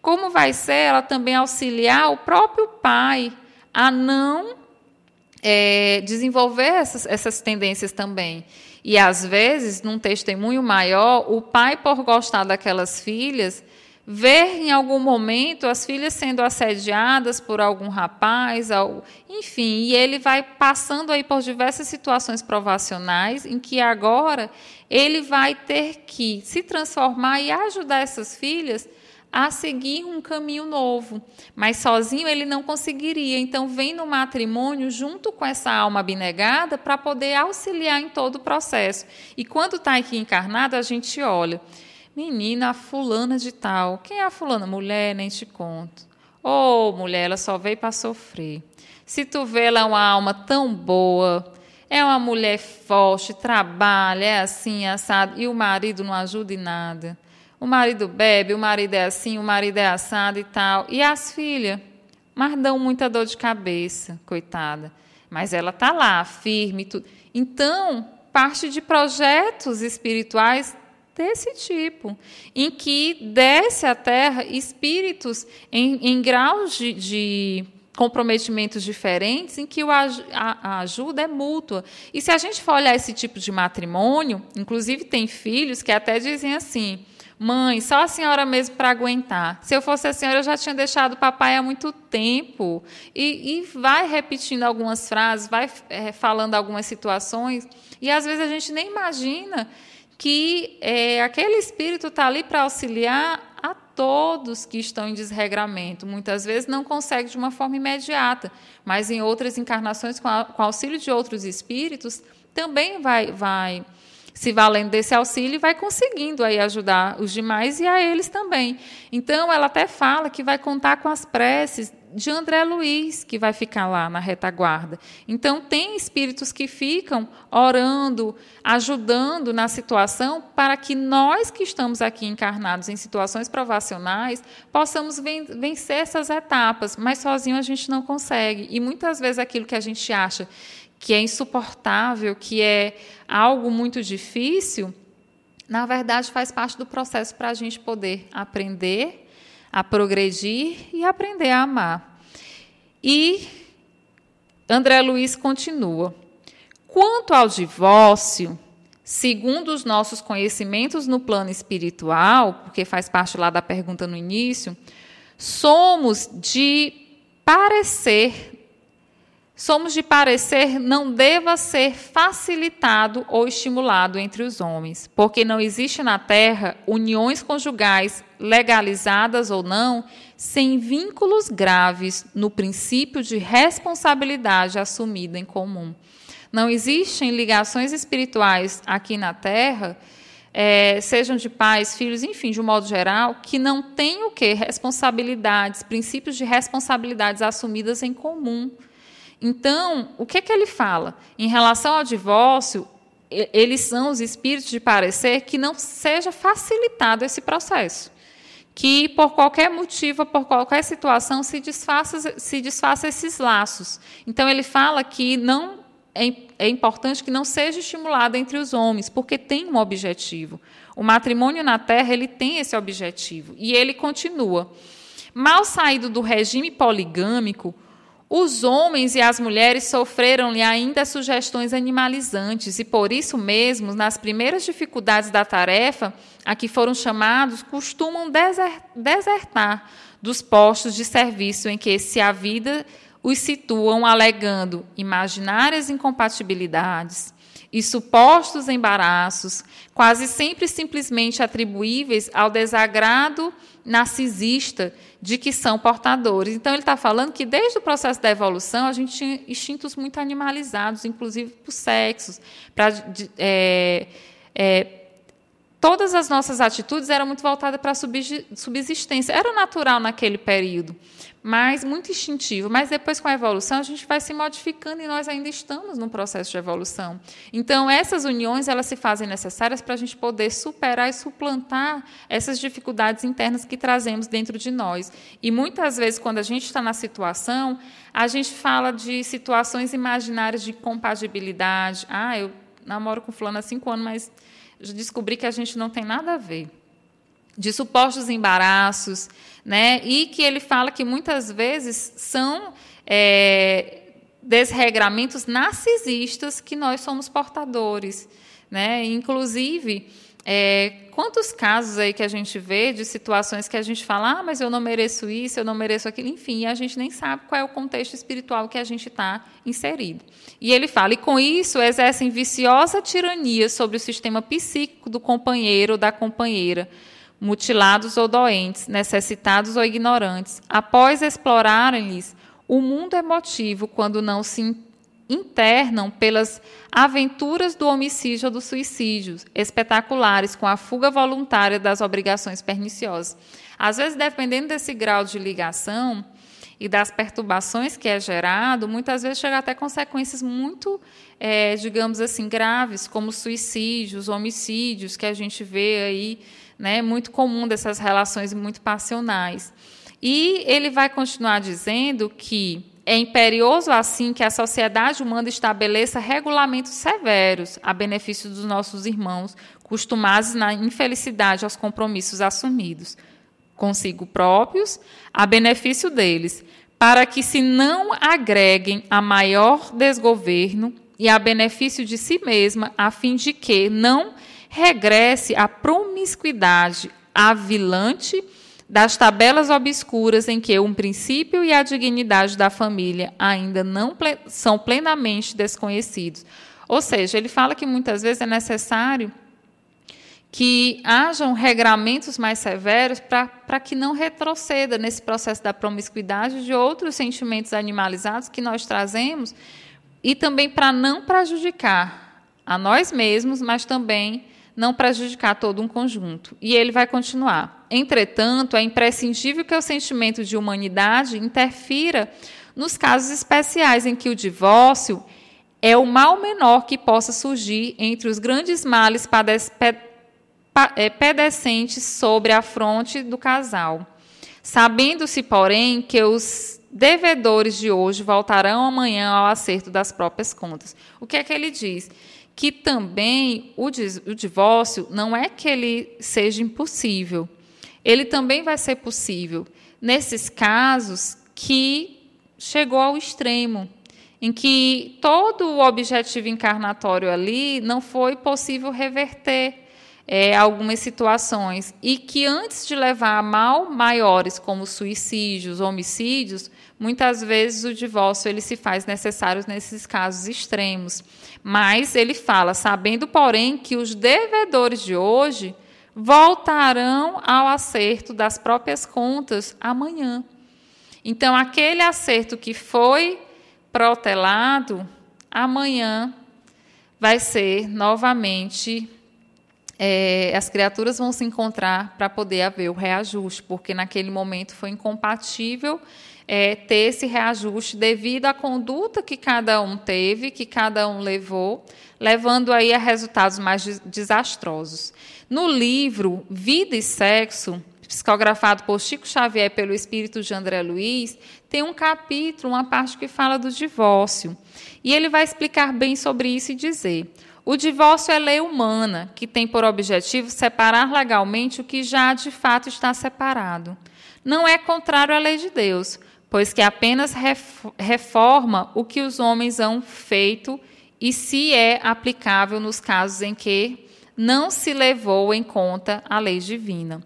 Como vai ser ela também auxiliar o próprio pai a não é, desenvolver essas, essas tendências também. E às vezes, num testemunho maior, o pai, por gostar daquelas filhas, ver em algum momento as filhas sendo assediadas por algum rapaz, enfim, e ele vai passando aí por diversas situações provacionais em que agora ele vai ter que se transformar e ajudar essas filhas a seguir um caminho novo, mas sozinho ele não conseguiria. Então vem no matrimônio junto com essa alma abnegada para poder auxiliar em todo o processo. E quando está aqui encarnado, a gente olha Menina, a fulana de tal. Quem é a fulana? Mulher, nem te conto. Ô, oh, mulher, ela só veio para sofrer. Se tu vê, ela é uma alma tão boa. É uma mulher forte, trabalha, é assim, assado. E o marido não ajuda em nada. O marido bebe, o marido é assim, o marido é assado e tal. E as filhas? Mas dão muita dor de cabeça, coitada. Mas ela está lá, firme. Tudo. Então, parte de projetos espirituais desse tipo, em que desce à Terra espíritos em, em graus de, de comprometimentos diferentes em que a, ajuda é mútua. E se a gente for olhar esse tipo de matrimônio, inclusive tem filhos que até dizem assim: mãe, só a senhora mesmo para aguentar. Se eu fosse a senhora, eu já tinha deixado o papai há muito tempo. E, e vai repetindo algumas frases, vai é, falando algumas situações, e às vezes a gente nem imagina que é, aquele espírito está ali para auxiliar a todos que estão em desregramento. Muitas vezes não consegue de uma forma imediata, mas em outras encarnações, com, a, com auxílio de outros espíritos, também vai, vai se valendo desse auxílio e vai conseguindo aí ajudar os demais e a eles também. Então, ela até fala que vai contar com as preces de André Luiz, que vai ficar lá na retaguarda. Então, tem espíritos que ficam orando, ajudando na situação, para que nós que estamos aqui encarnados em situações provacionais possamos vencer essas etapas, mas sozinho a gente não consegue. E muitas vezes aquilo que a gente acha que é insuportável, que é algo muito difícil, na verdade faz parte do processo para a gente poder aprender a progredir e aprender a amar. E André Luiz continua: quanto ao divórcio, segundo os nossos conhecimentos no plano espiritual, porque faz parte lá da pergunta no início, somos de parecer somos de parecer não deva ser facilitado ou estimulado entre os homens, porque não existe na terra uniões conjugais legalizadas ou não, sem vínculos graves no princípio de responsabilidade assumida em comum. Não existem ligações espirituais aqui na terra é, sejam de pais, filhos, enfim, de um modo geral, que não têm o que? Responsabilidades, princípios de responsabilidades assumidas em comum. Então, o que, é que ele fala? Em relação ao divórcio, eles são os espíritos de parecer que não seja facilitado esse processo. Que por qualquer motivo, por qualquer situação, se desfaça, se desfaça esses laços. Então, ele fala que não é, é importante que não seja estimulado entre os homens, porque tem um objetivo. O matrimônio na Terra ele tem esse objetivo e ele continua. Mal saído do regime poligâmico, os homens e as mulheres sofreram-lhe ainda sugestões animalizantes e, por isso mesmo, nas primeiras dificuldades da tarefa a que foram chamados, costumam desertar dos postos de serviço em que se a vida os situam alegando imaginárias incompatibilidades e supostos embaraços, quase sempre simplesmente atribuíveis ao desagrado narcisista de que são portadores. Então, ele está falando que desde o processo da evolução, a gente tinha instintos muito animalizados, inclusive por sexos, para. É, é, todas as nossas atitudes eram muito voltadas para a subsistência. Era natural naquele período mas muito instintivo. Mas depois, com a evolução, a gente vai se modificando e nós ainda estamos no processo de evolução. Então, essas uniões elas se fazem necessárias para a gente poder superar e suplantar essas dificuldades internas que trazemos dentro de nós. E muitas vezes, quando a gente está na situação, a gente fala de situações imaginárias de compatibilidade. Ah, eu namoro com fulano há cinco anos, mas descobri que a gente não tem nada a ver de supostos embaraços, né? E que ele fala que muitas vezes são é, desregramentos narcisistas que nós somos portadores, né? Inclusive, é, quantos casos aí que a gente vê de situações que a gente fala, ah, mas eu não mereço isso, eu não mereço aquilo, enfim, a gente nem sabe qual é o contexto espiritual que a gente está inserido. E ele fala, e com isso exercem viciosa tirania sobre o sistema psíquico do companheiro ou da companheira, mutilados ou doentes, necessitados ou ignorantes, após explorarem-lhes o mundo emotivo quando não se internam pelas aventuras do homicídio ou do suicídio, espetaculares, com a fuga voluntária das obrigações perniciosas. Às vezes, dependendo desse grau de ligação e das perturbações que é gerado, muitas vezes chega até consequências muito, é, digamos assim, graves, como suicídios, homicídios, que a gente vê aí né, muito comum dessas relações muito passionais. E ele vai continuar dizendo que é imperioso assim que a sociedade humana estabeleça regulamentos severos a benefício dos nossos irmãos, costumados na infelicidade aos compromissos assumidos consigo próprios, a benefício deles, para que se não agreguem a maior desgoverno e a benefício de si mesma, a fim de que não regresse à promiscuidade avilante das tabelas obscuras em que um princípio e a dignidade da família ainda não são plenamente desconhecidos. Ou seja, ele fala que muitas vezes é necessário que hajam regramentos mais severos para que não retroceda nesse processo da promiscuidade de outros sentimentos animalizados que nós trazemos e também para não prejudicar a nós mesmos, mas também não prejudicar todo um conjunto. E ele vai continuar. Entretanto, é imprescindível que o sentimento de humanidade interfira nos casos especiais em que o divórcio é o mal menor que possa surgir entre os grandes males é, pedescentes sobre a fronte do casal. Sabendo-se, porém, que os devedores de hoje voltarão amanhã ao acerto das próprias contas. O que é que ele diz? Que também o, o divórcio não é que ele seja impossível, ele também vai ser possível nesses casos que chegou ao extremo, em que todo o objetivo encarnatório ali não foi possível reverter é, algumas situações e que antes de levar a mal maiores como suicídios, homicídios, muitas vezes o divórcio ele se faz necessário nesses casos extremos. Mas ele fala, sabendo, porém, que os devedores de hoje voltarão ao acerto das próprias contas amanhã. Então, aquele acerto que foi protelado, amanhã vai ser novamente. É, as criaturas vão se encontrar para poder haver o reajuste, porque naquele momento foi incompatível é, ter esse reajuste devido à conduta que cada um teve, que cada um levou, levando aí a resultados mais desastrosos. No livro Vida e Sexo, psicografado por Chico Xavier pelo espírito de André Luiz, tem um capítulo, uma parte que fala do divórcio. E ele vai explicar bem sobre isso e dizer: o divórcio é lei humana, que tem por objetivo separar legalmente o que já de fato está separado. Não é contrário à lei de Deus, pois que apenas reforma o que os homens hão feito e se é aplicável nos casos em que não se levou em conta a lei divina.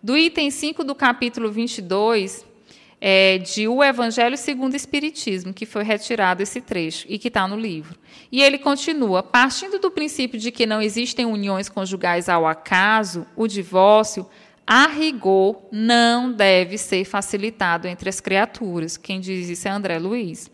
Do item 5 do capítulo 22, é, de O Evangelho segundo o Espiritismo, que foi retirado esse trecho e que está no livro. E ele continua: partindo do princípio de que não existem uniões conjugais ao acaso, o divórcio a rigor, não deve ser facilitado entre as criaturas. Quem diz isso é André Luiz.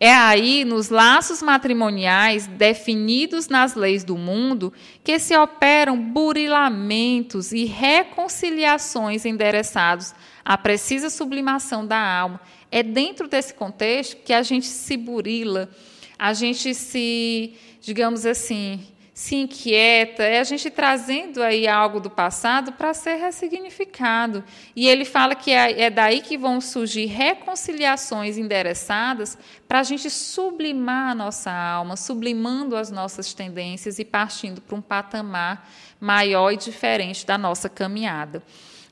É aí, nos laços matrimoniais definidos nas leis do mundo, que se operam burilamentos e reconciliações endereçados à precisa sublimação da alma. É dentro desse contexto que a gente se burila, a gente se, digamos assim, se inquieta, é a gente trazendo aí algo do passado para ser ressignificado. E ele fala que é, é daí que vão surgir reconciliações endereçadas para a gente sublimar a nossa alma, sublimando as nossas tendências e partindo para um patamar maior e diferente da nossa caminhada.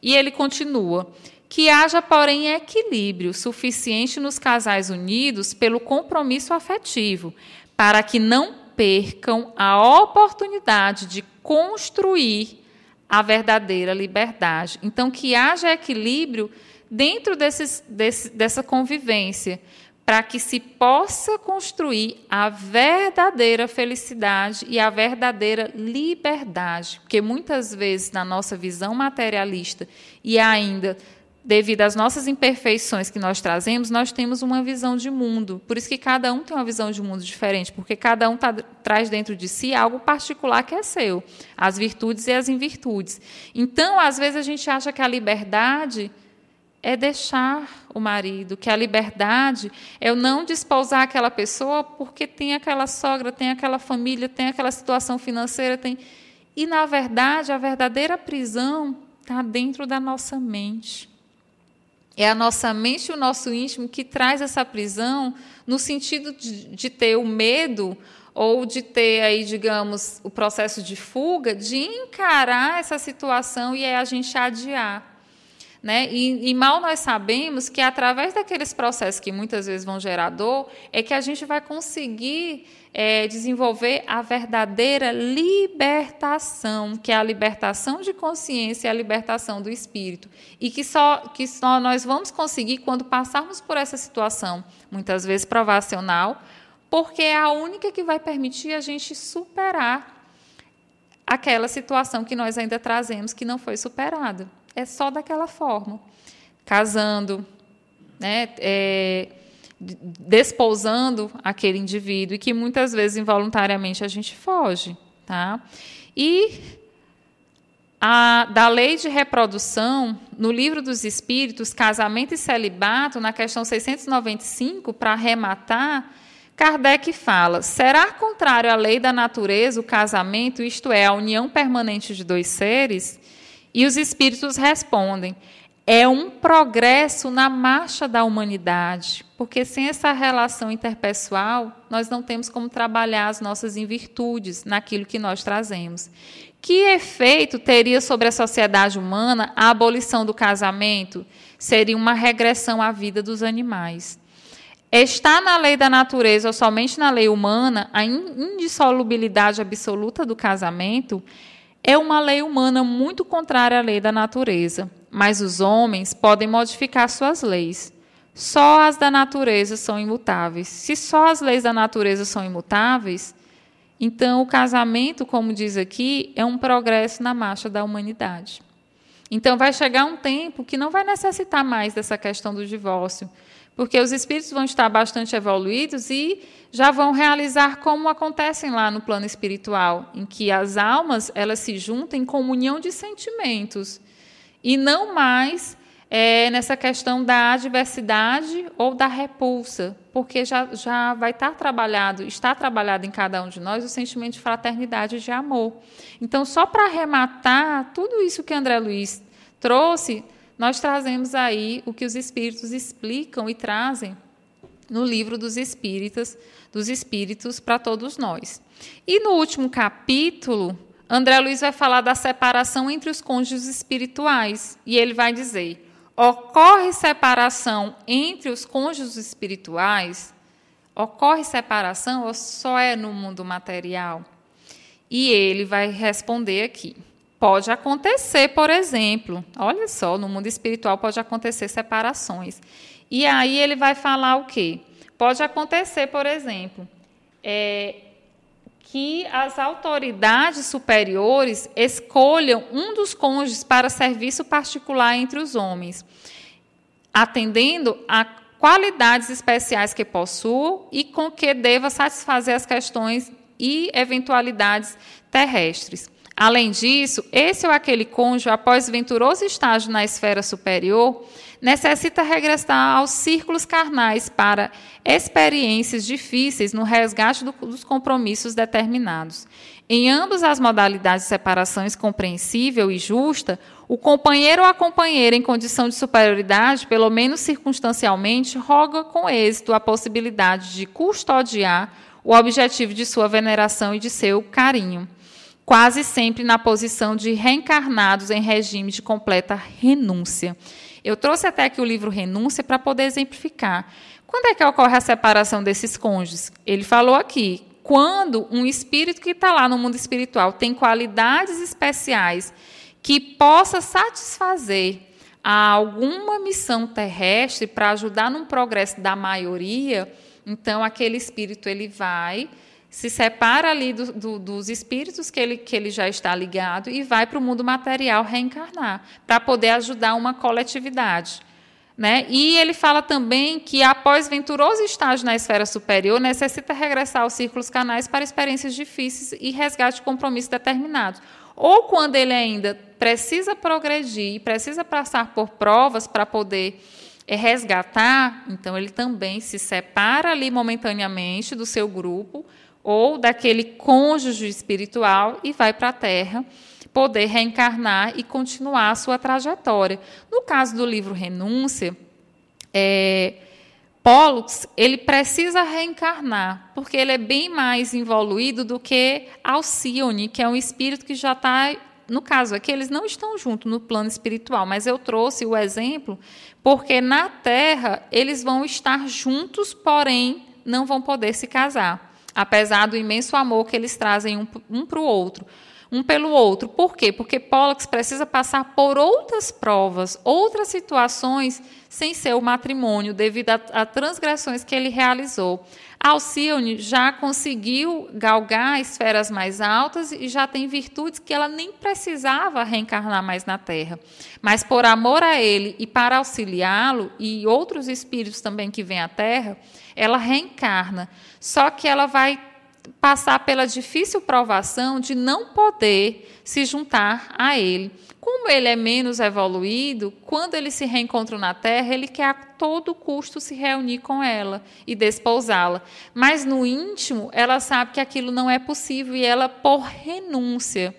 E ele continua: que haja, porém, equilíbrio suficiente nos casais unidos pelo compromisso afetivo, para que não percam a oportunidade de construir a verdadeira liberdade. Então, que haja equilíbrio dentro desses, desse, dessa convivência, para que se possa construir a verdadeira felicidade e a verdadeira liberdade. Porque muitas vezes, na nossa visão materialista e ainda devido às nossas imperfeições que nós trazemos, nós temos uma visão de mundo. Por isso que cada um tem uma visão de mundo diferente, porque cada um tá, traz dentro de si algo particular que é seu, as virtudes e as invirtudes. Então, às vezes a gente acha que a liberdade é deixar o marido, que a liberdade é eu não desposar aquela pessoa porque tem aquela sogra, tem aquela família, tem aquela situação financeira, tem e na verdade a verdadeira prisão está dentro da nossa mente. É a nossa mente e o nosso íntimo que traz essa prisão no sentido de, de ter o medo ou de ter aí, digamos, o processo de fuga, de encarar essa situação e é a gente adiar. Né? E, e, mal nós sabemos que através daqueles processos que muitas vezes vão gerar dor, é que a gente vai conseguir é, desenvolver a verdadeira libertação, que é a libertação de consciência e a libertação do espírito. E que só, que só nós vamos conseguir quando passarmos por essa situação, muitas vezes provacional, porque é a única que vai permitir a gente superar aquela situação que nós ainda trazemos que não foi superada é só daquela forma. Casando, né, é, desposando aquele indivíduo e que muitas vezes involuntariamente a gente foge. Tá? E a, da lei de reprodução, no livro dos Espíritos, Casamento e Celibato, na questão 695, para arrematar, Kardec fala: será contrário à lei da natureza o casamento, isto é, a união permanente de dois seres? E os espíritos respondem: é um progresso na marcha da humanidade, porque sem essa relação interpessoal, nós não temos como trabalhar as nossas invirtudes naquilo que nós trazemos. Que efeito teria sobre a sociedade humana a abolição do casamento? Seria uma regressão à vida dos animais. Está na lei da natureza ou somente na lei humana a indissolubilidade absoluta do casamento? É uma lei humana muito contrária à lei da natureza, mas os homens podem modificar suas leis. Só as da natureza são imutáveis. Se só as leis da natureza são imutáveis, então o casamento, como diz aqui, é um progresso na marcha da humanidade. Então vai chegar um tempo que não vai necessitar mais dessa questão do divórcio, porque os espíritos vão estar bastante evoluídos e já vão realizar como acontecem lá no plano espiritual, em que as almas elas se juntam em comunhão de sentimentos e não mais é, nessa questão da adversidade ou da repulsa, porque já, já vai estar trabalhado, está trabalhado em cada um de nós o sentimento de fraternidade e de amor. Então, só para arrematar tudo isso que André Luiz trouxe, nós trazemos aí o que os espíritos explicam e trazem no livro dos espíritas, dos espíritos para todos nós. E no último capítulo, André Luiz vai falar da separação entre os cônjuges espirituais, e ele vai dizer: ocorre separação entre os cônjuges espirituais? Ocorre separação ou só é no mundo material? E ele vai responder aqui. Pode acontecer, por exemplo, olha só, no mundo espiritual pode acontecer separações. E aí ele vai falar o quê? Pode acontecer, por exemplo, é, que as autoridades superiores escolham um dos cônjuges para serviço particular entre os homens, atendendo a qualidades especiais que possua e com que deva satisfazer as questões e eventualidades terrestres. Além disso, esse ou aquele cônjuge, após venturoso estágio na esfera superior, necessita regressar aos círculos carnais para experiências difíceis no resgate do, dos compromissos determinados. Em ambas as modalidades de separação compreensível e justa, o companheiro ou a companheira em condição de superioridade, pelo menos circunstancialmente, roga com êxito a possibilidade de custodiar o objetivo de sua veneração e de seu carinho quase sempre na posição de reencarnados em regime de completa renúncia. Eu trouxe até aqui o livro Renúncia para poder exemplificar. Quando é que ocorre a separação desses cônjuges? Ele falou aqui, quando um espírito que está lá no mundo espiritual tem qualidades especiais que possa satisfazer a alguma missão terrestre para ajudar no progresso da maioria, então aquele espírito ele vai se separa ali do, do, dos espíritos que ele, que ele já está ligado e vai para o mundo material reencarnar, para poder ajudar uma coletividade. Né? E ele fala também que, após venturoso estágio na esfera superior, necessita regressar aos círculos canais para experiências difíceis e resgate de compromissos determinados. Ou quando ele ainda precisa progredir e precisa passar por provas para poder é, resgatar, então ele também se separa ali momentaneamente do seu grupo ou daquele cônjuge espiritual e vai para a Terra poder reencarnar e continuar a sua trajetória. No caso do livro Renúncia, é, Pollux ele precisa reencarnar, porque ele é bem mais evoluído do que Alcione, que é um espírito que já está. No caso aqui, eles não estão juntos no plano espiritual, mas eu trouxe o exemplo porque na Terra eles vão estar juntos, porém não vão poder se casar apesar do imenso amor que eles trazem um, um para o outro, um pelo outro. Por quê? Porque Pollux precisa passar por outras provas, outras situações sem ser o matrimônio, devido a, a transgressões que ele realizou. Alcione já conseguiu galgar esferas mais altas e já tem virtudes que ela nem precisava reencarnar mais na Terra. Mas por amor a ele e para auxiliá-lo e outros espíritos também que vêm à Terra, ela reencarna. Só que ela vai passar pela difícil provação de não poder se juntar a ele. Como ele é menos evoluído, quando ele se reencontra na Terra, ele quer a todo custo se reunir com ela e desposá-la. Mas no íntimo, ela sabe que aquilo não é possível e ela, por renúncia,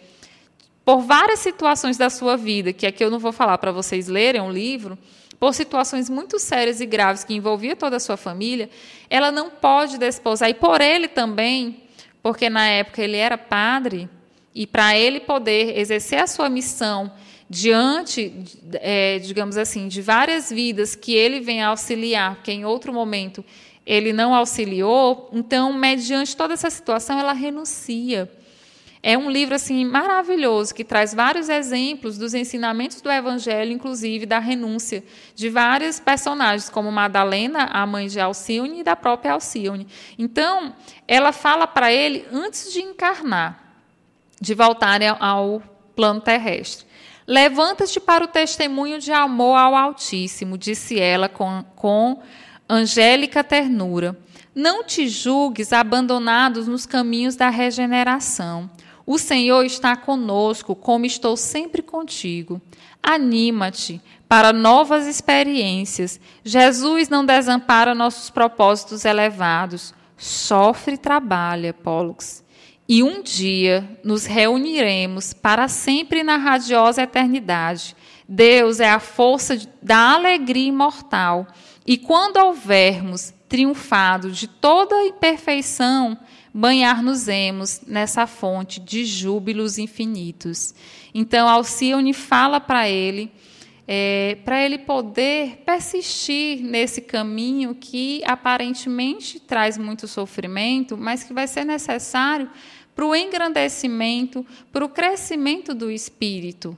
por várias situações da sua vida, que aqui eu não vou falar para vocês lerem um livro, por situações muito sérias e graves que envolvia toda a sua família, ela não pode desposar. E por ele também, porque na época ele era padre, e para ele poder exercer a sua missão diante, é, digamos assim, de várias vidas que ele vem auxiliar, que em outro momento ele não auxiliou, então, mediante toda essa situação, ela renuncia. É um livro assim maravilhoso que traz vários exemplos dos ensinamentos do Evangelho, inclusive da renúncia de vários personagens, como Madalena, a mãe de Alcione e da própria Alcione. Então, ela fala para ele antes de encarnar, de voltarem ao plano terrestre. Levanta-te para o testemunho de amor ao Altíssimo, disse ela com, com angélica ternura. Não te julgues abandonados nos caminhos da regeneração. O Senhor está conosco, como estou sempre contigo. Anima-te para novas experiências. Jesus não desampara nossos propósitos elevados. Sofre e trabalha, Pollux e um dia nos reuniremos para sempre na radiosa eternidade. Deus é a força da alegria imortal. E quando houvermos triunfado de toda a imperfeição, banhar-nos-emos nessa fonte de júbilos infinitos. Então, Alcione fala para ele, é, para ele poder persistir nesse caminho que aparentemente traz muito sofrimento, mas que vai ser necessário para o engrandecimento, para o crescimento do espírito,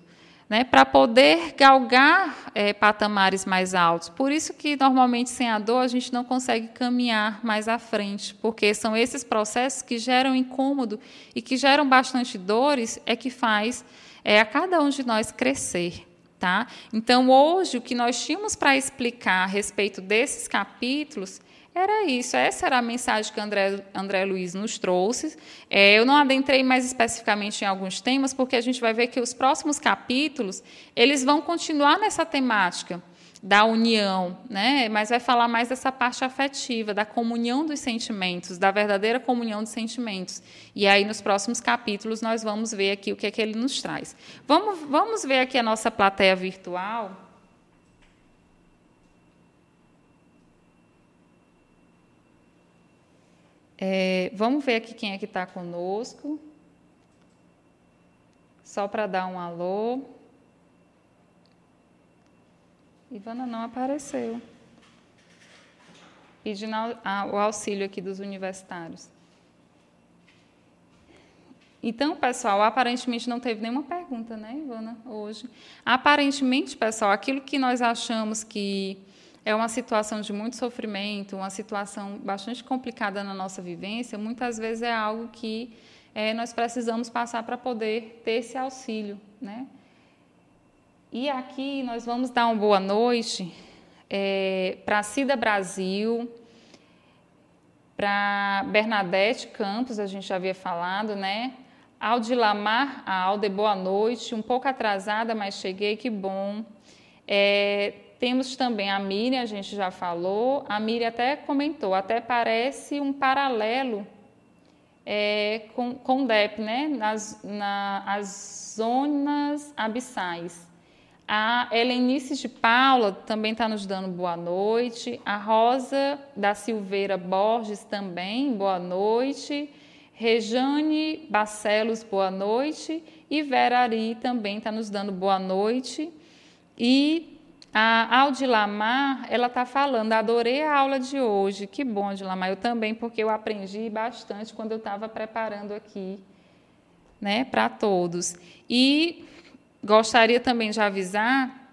né, para poder galgar é, patamares mais altos. Por isso que normalmente sem a dor a gente não consegue caminhar mais à frente, porque são esses processos que geram incômodo e que geram bastante dores é que faz é, a cada um de nós crescer. Tá? Então, hoje, o que nós tínhamos para explicar a respeito desses capítulos era isso, essa era a mensagem que André, André Luiz nos trouxe. É, eu não adentrei mais especificamente em alguns temas, porque a gente vai ver que os próximos capítulos eles vão continuar nessa temática da união, né? mas vai falar mais dessa parte afetiva, da comunhão dos sentimentos, da verdadeira comunhão dos sentimentos. E aí, nos próximos capítulos, nós vamos ver aqui o que é que ele nos traz. Vamos, vamos ver aqui a nossa plateia virtual. É, vamos ver aqui quem é que está conosco. Só para dar um alô. Ivana não apareceu. Pedindo o auxílio aqui dos universitários. Então, pessoal, aparentemente não teve nenhuma pergunta, né, Ivana, hoje. Aparentemente, pessoal, aquilo que nós achamos que é uma situação de muito sofrimento, uma situação bastante complicada na nossa vivência, muitas vezes é algo que é, nós precisamos passar para poder ter esse auxílio. Né? E aqui nós vamos dar uma boa noite é, para Cida Brasil, para Bernadette Campos, a gente já havia falado, né? Aldilamar Alde, boa noite. Um pouco atrasada, mas cheguei, que bom. É, temos também a Miriam, a gente já falou, a Miriam até comentou, até parece um paralelo é, com, com DEP, né? Nas na, as zonas abissais. A Helenice de Paula também está nos dando boa noite. A Rosa da Silveira Borges também, boa noite. Rejane Barcelos, boa noite. E Vera Ari também está nos dando boa noite. E a Aldilamar, ela está falando, adorei a aula de hoje. Que bom, Aldilamar. Eu também, porque eu aprendi bastante quando eu estava preparando aqui né, para todos. E gostaria também de avisar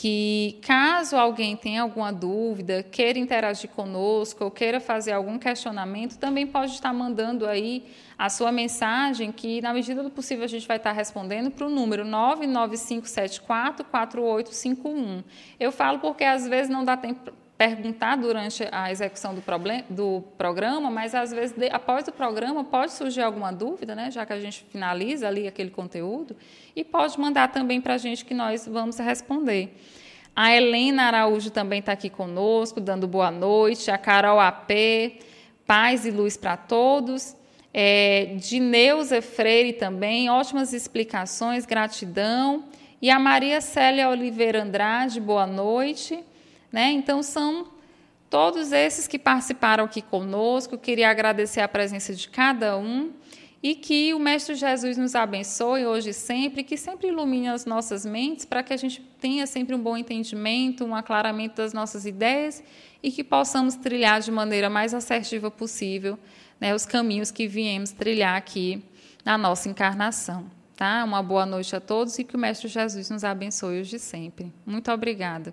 que caso alguém tenha alguma dúvida, queira interagir conosco ou queira fazer algum questionamento, também pode estar mandando aí a sua mensagem, que na medida do possível a gente vai estar respondendo para o número 995744851. Eu falo porque às vezes não dá tempo perguntar durante a execução do, problem, do programa, mas às vezes de, após o programa pode surgir alguma dúvida, né, já que a gente finaliza ali aquele conteúdo, e pode mandar também para a gente que nós vamos responder. A Helena Araújo também está aqui conosco, dando boa noite. A Carol AP, paz e luz para todos. É, Dineuza Freire também, ótimas explicações, gratidão. E a Maria Célia Oliveira Andrade, boa noite. Né? Então, são todos esses que participaram aqui conosco. Queria agradecer a presença de cada um e que o Mestre Jesus nos abençoe hoje e sempre, que sempre ilumine as nossas mentes para que a gente tenha sempre um bom entendimento, um aclaramento das nossas ideias e que possamos trilhar de maneira mais assertiva possível né, os caminhos que viemos trilhar aqui na nossa encarnação. Tá? Uma boa noite a todos e que o Mestre Jesus nos abençoe hoje e sempre. Muito obrigada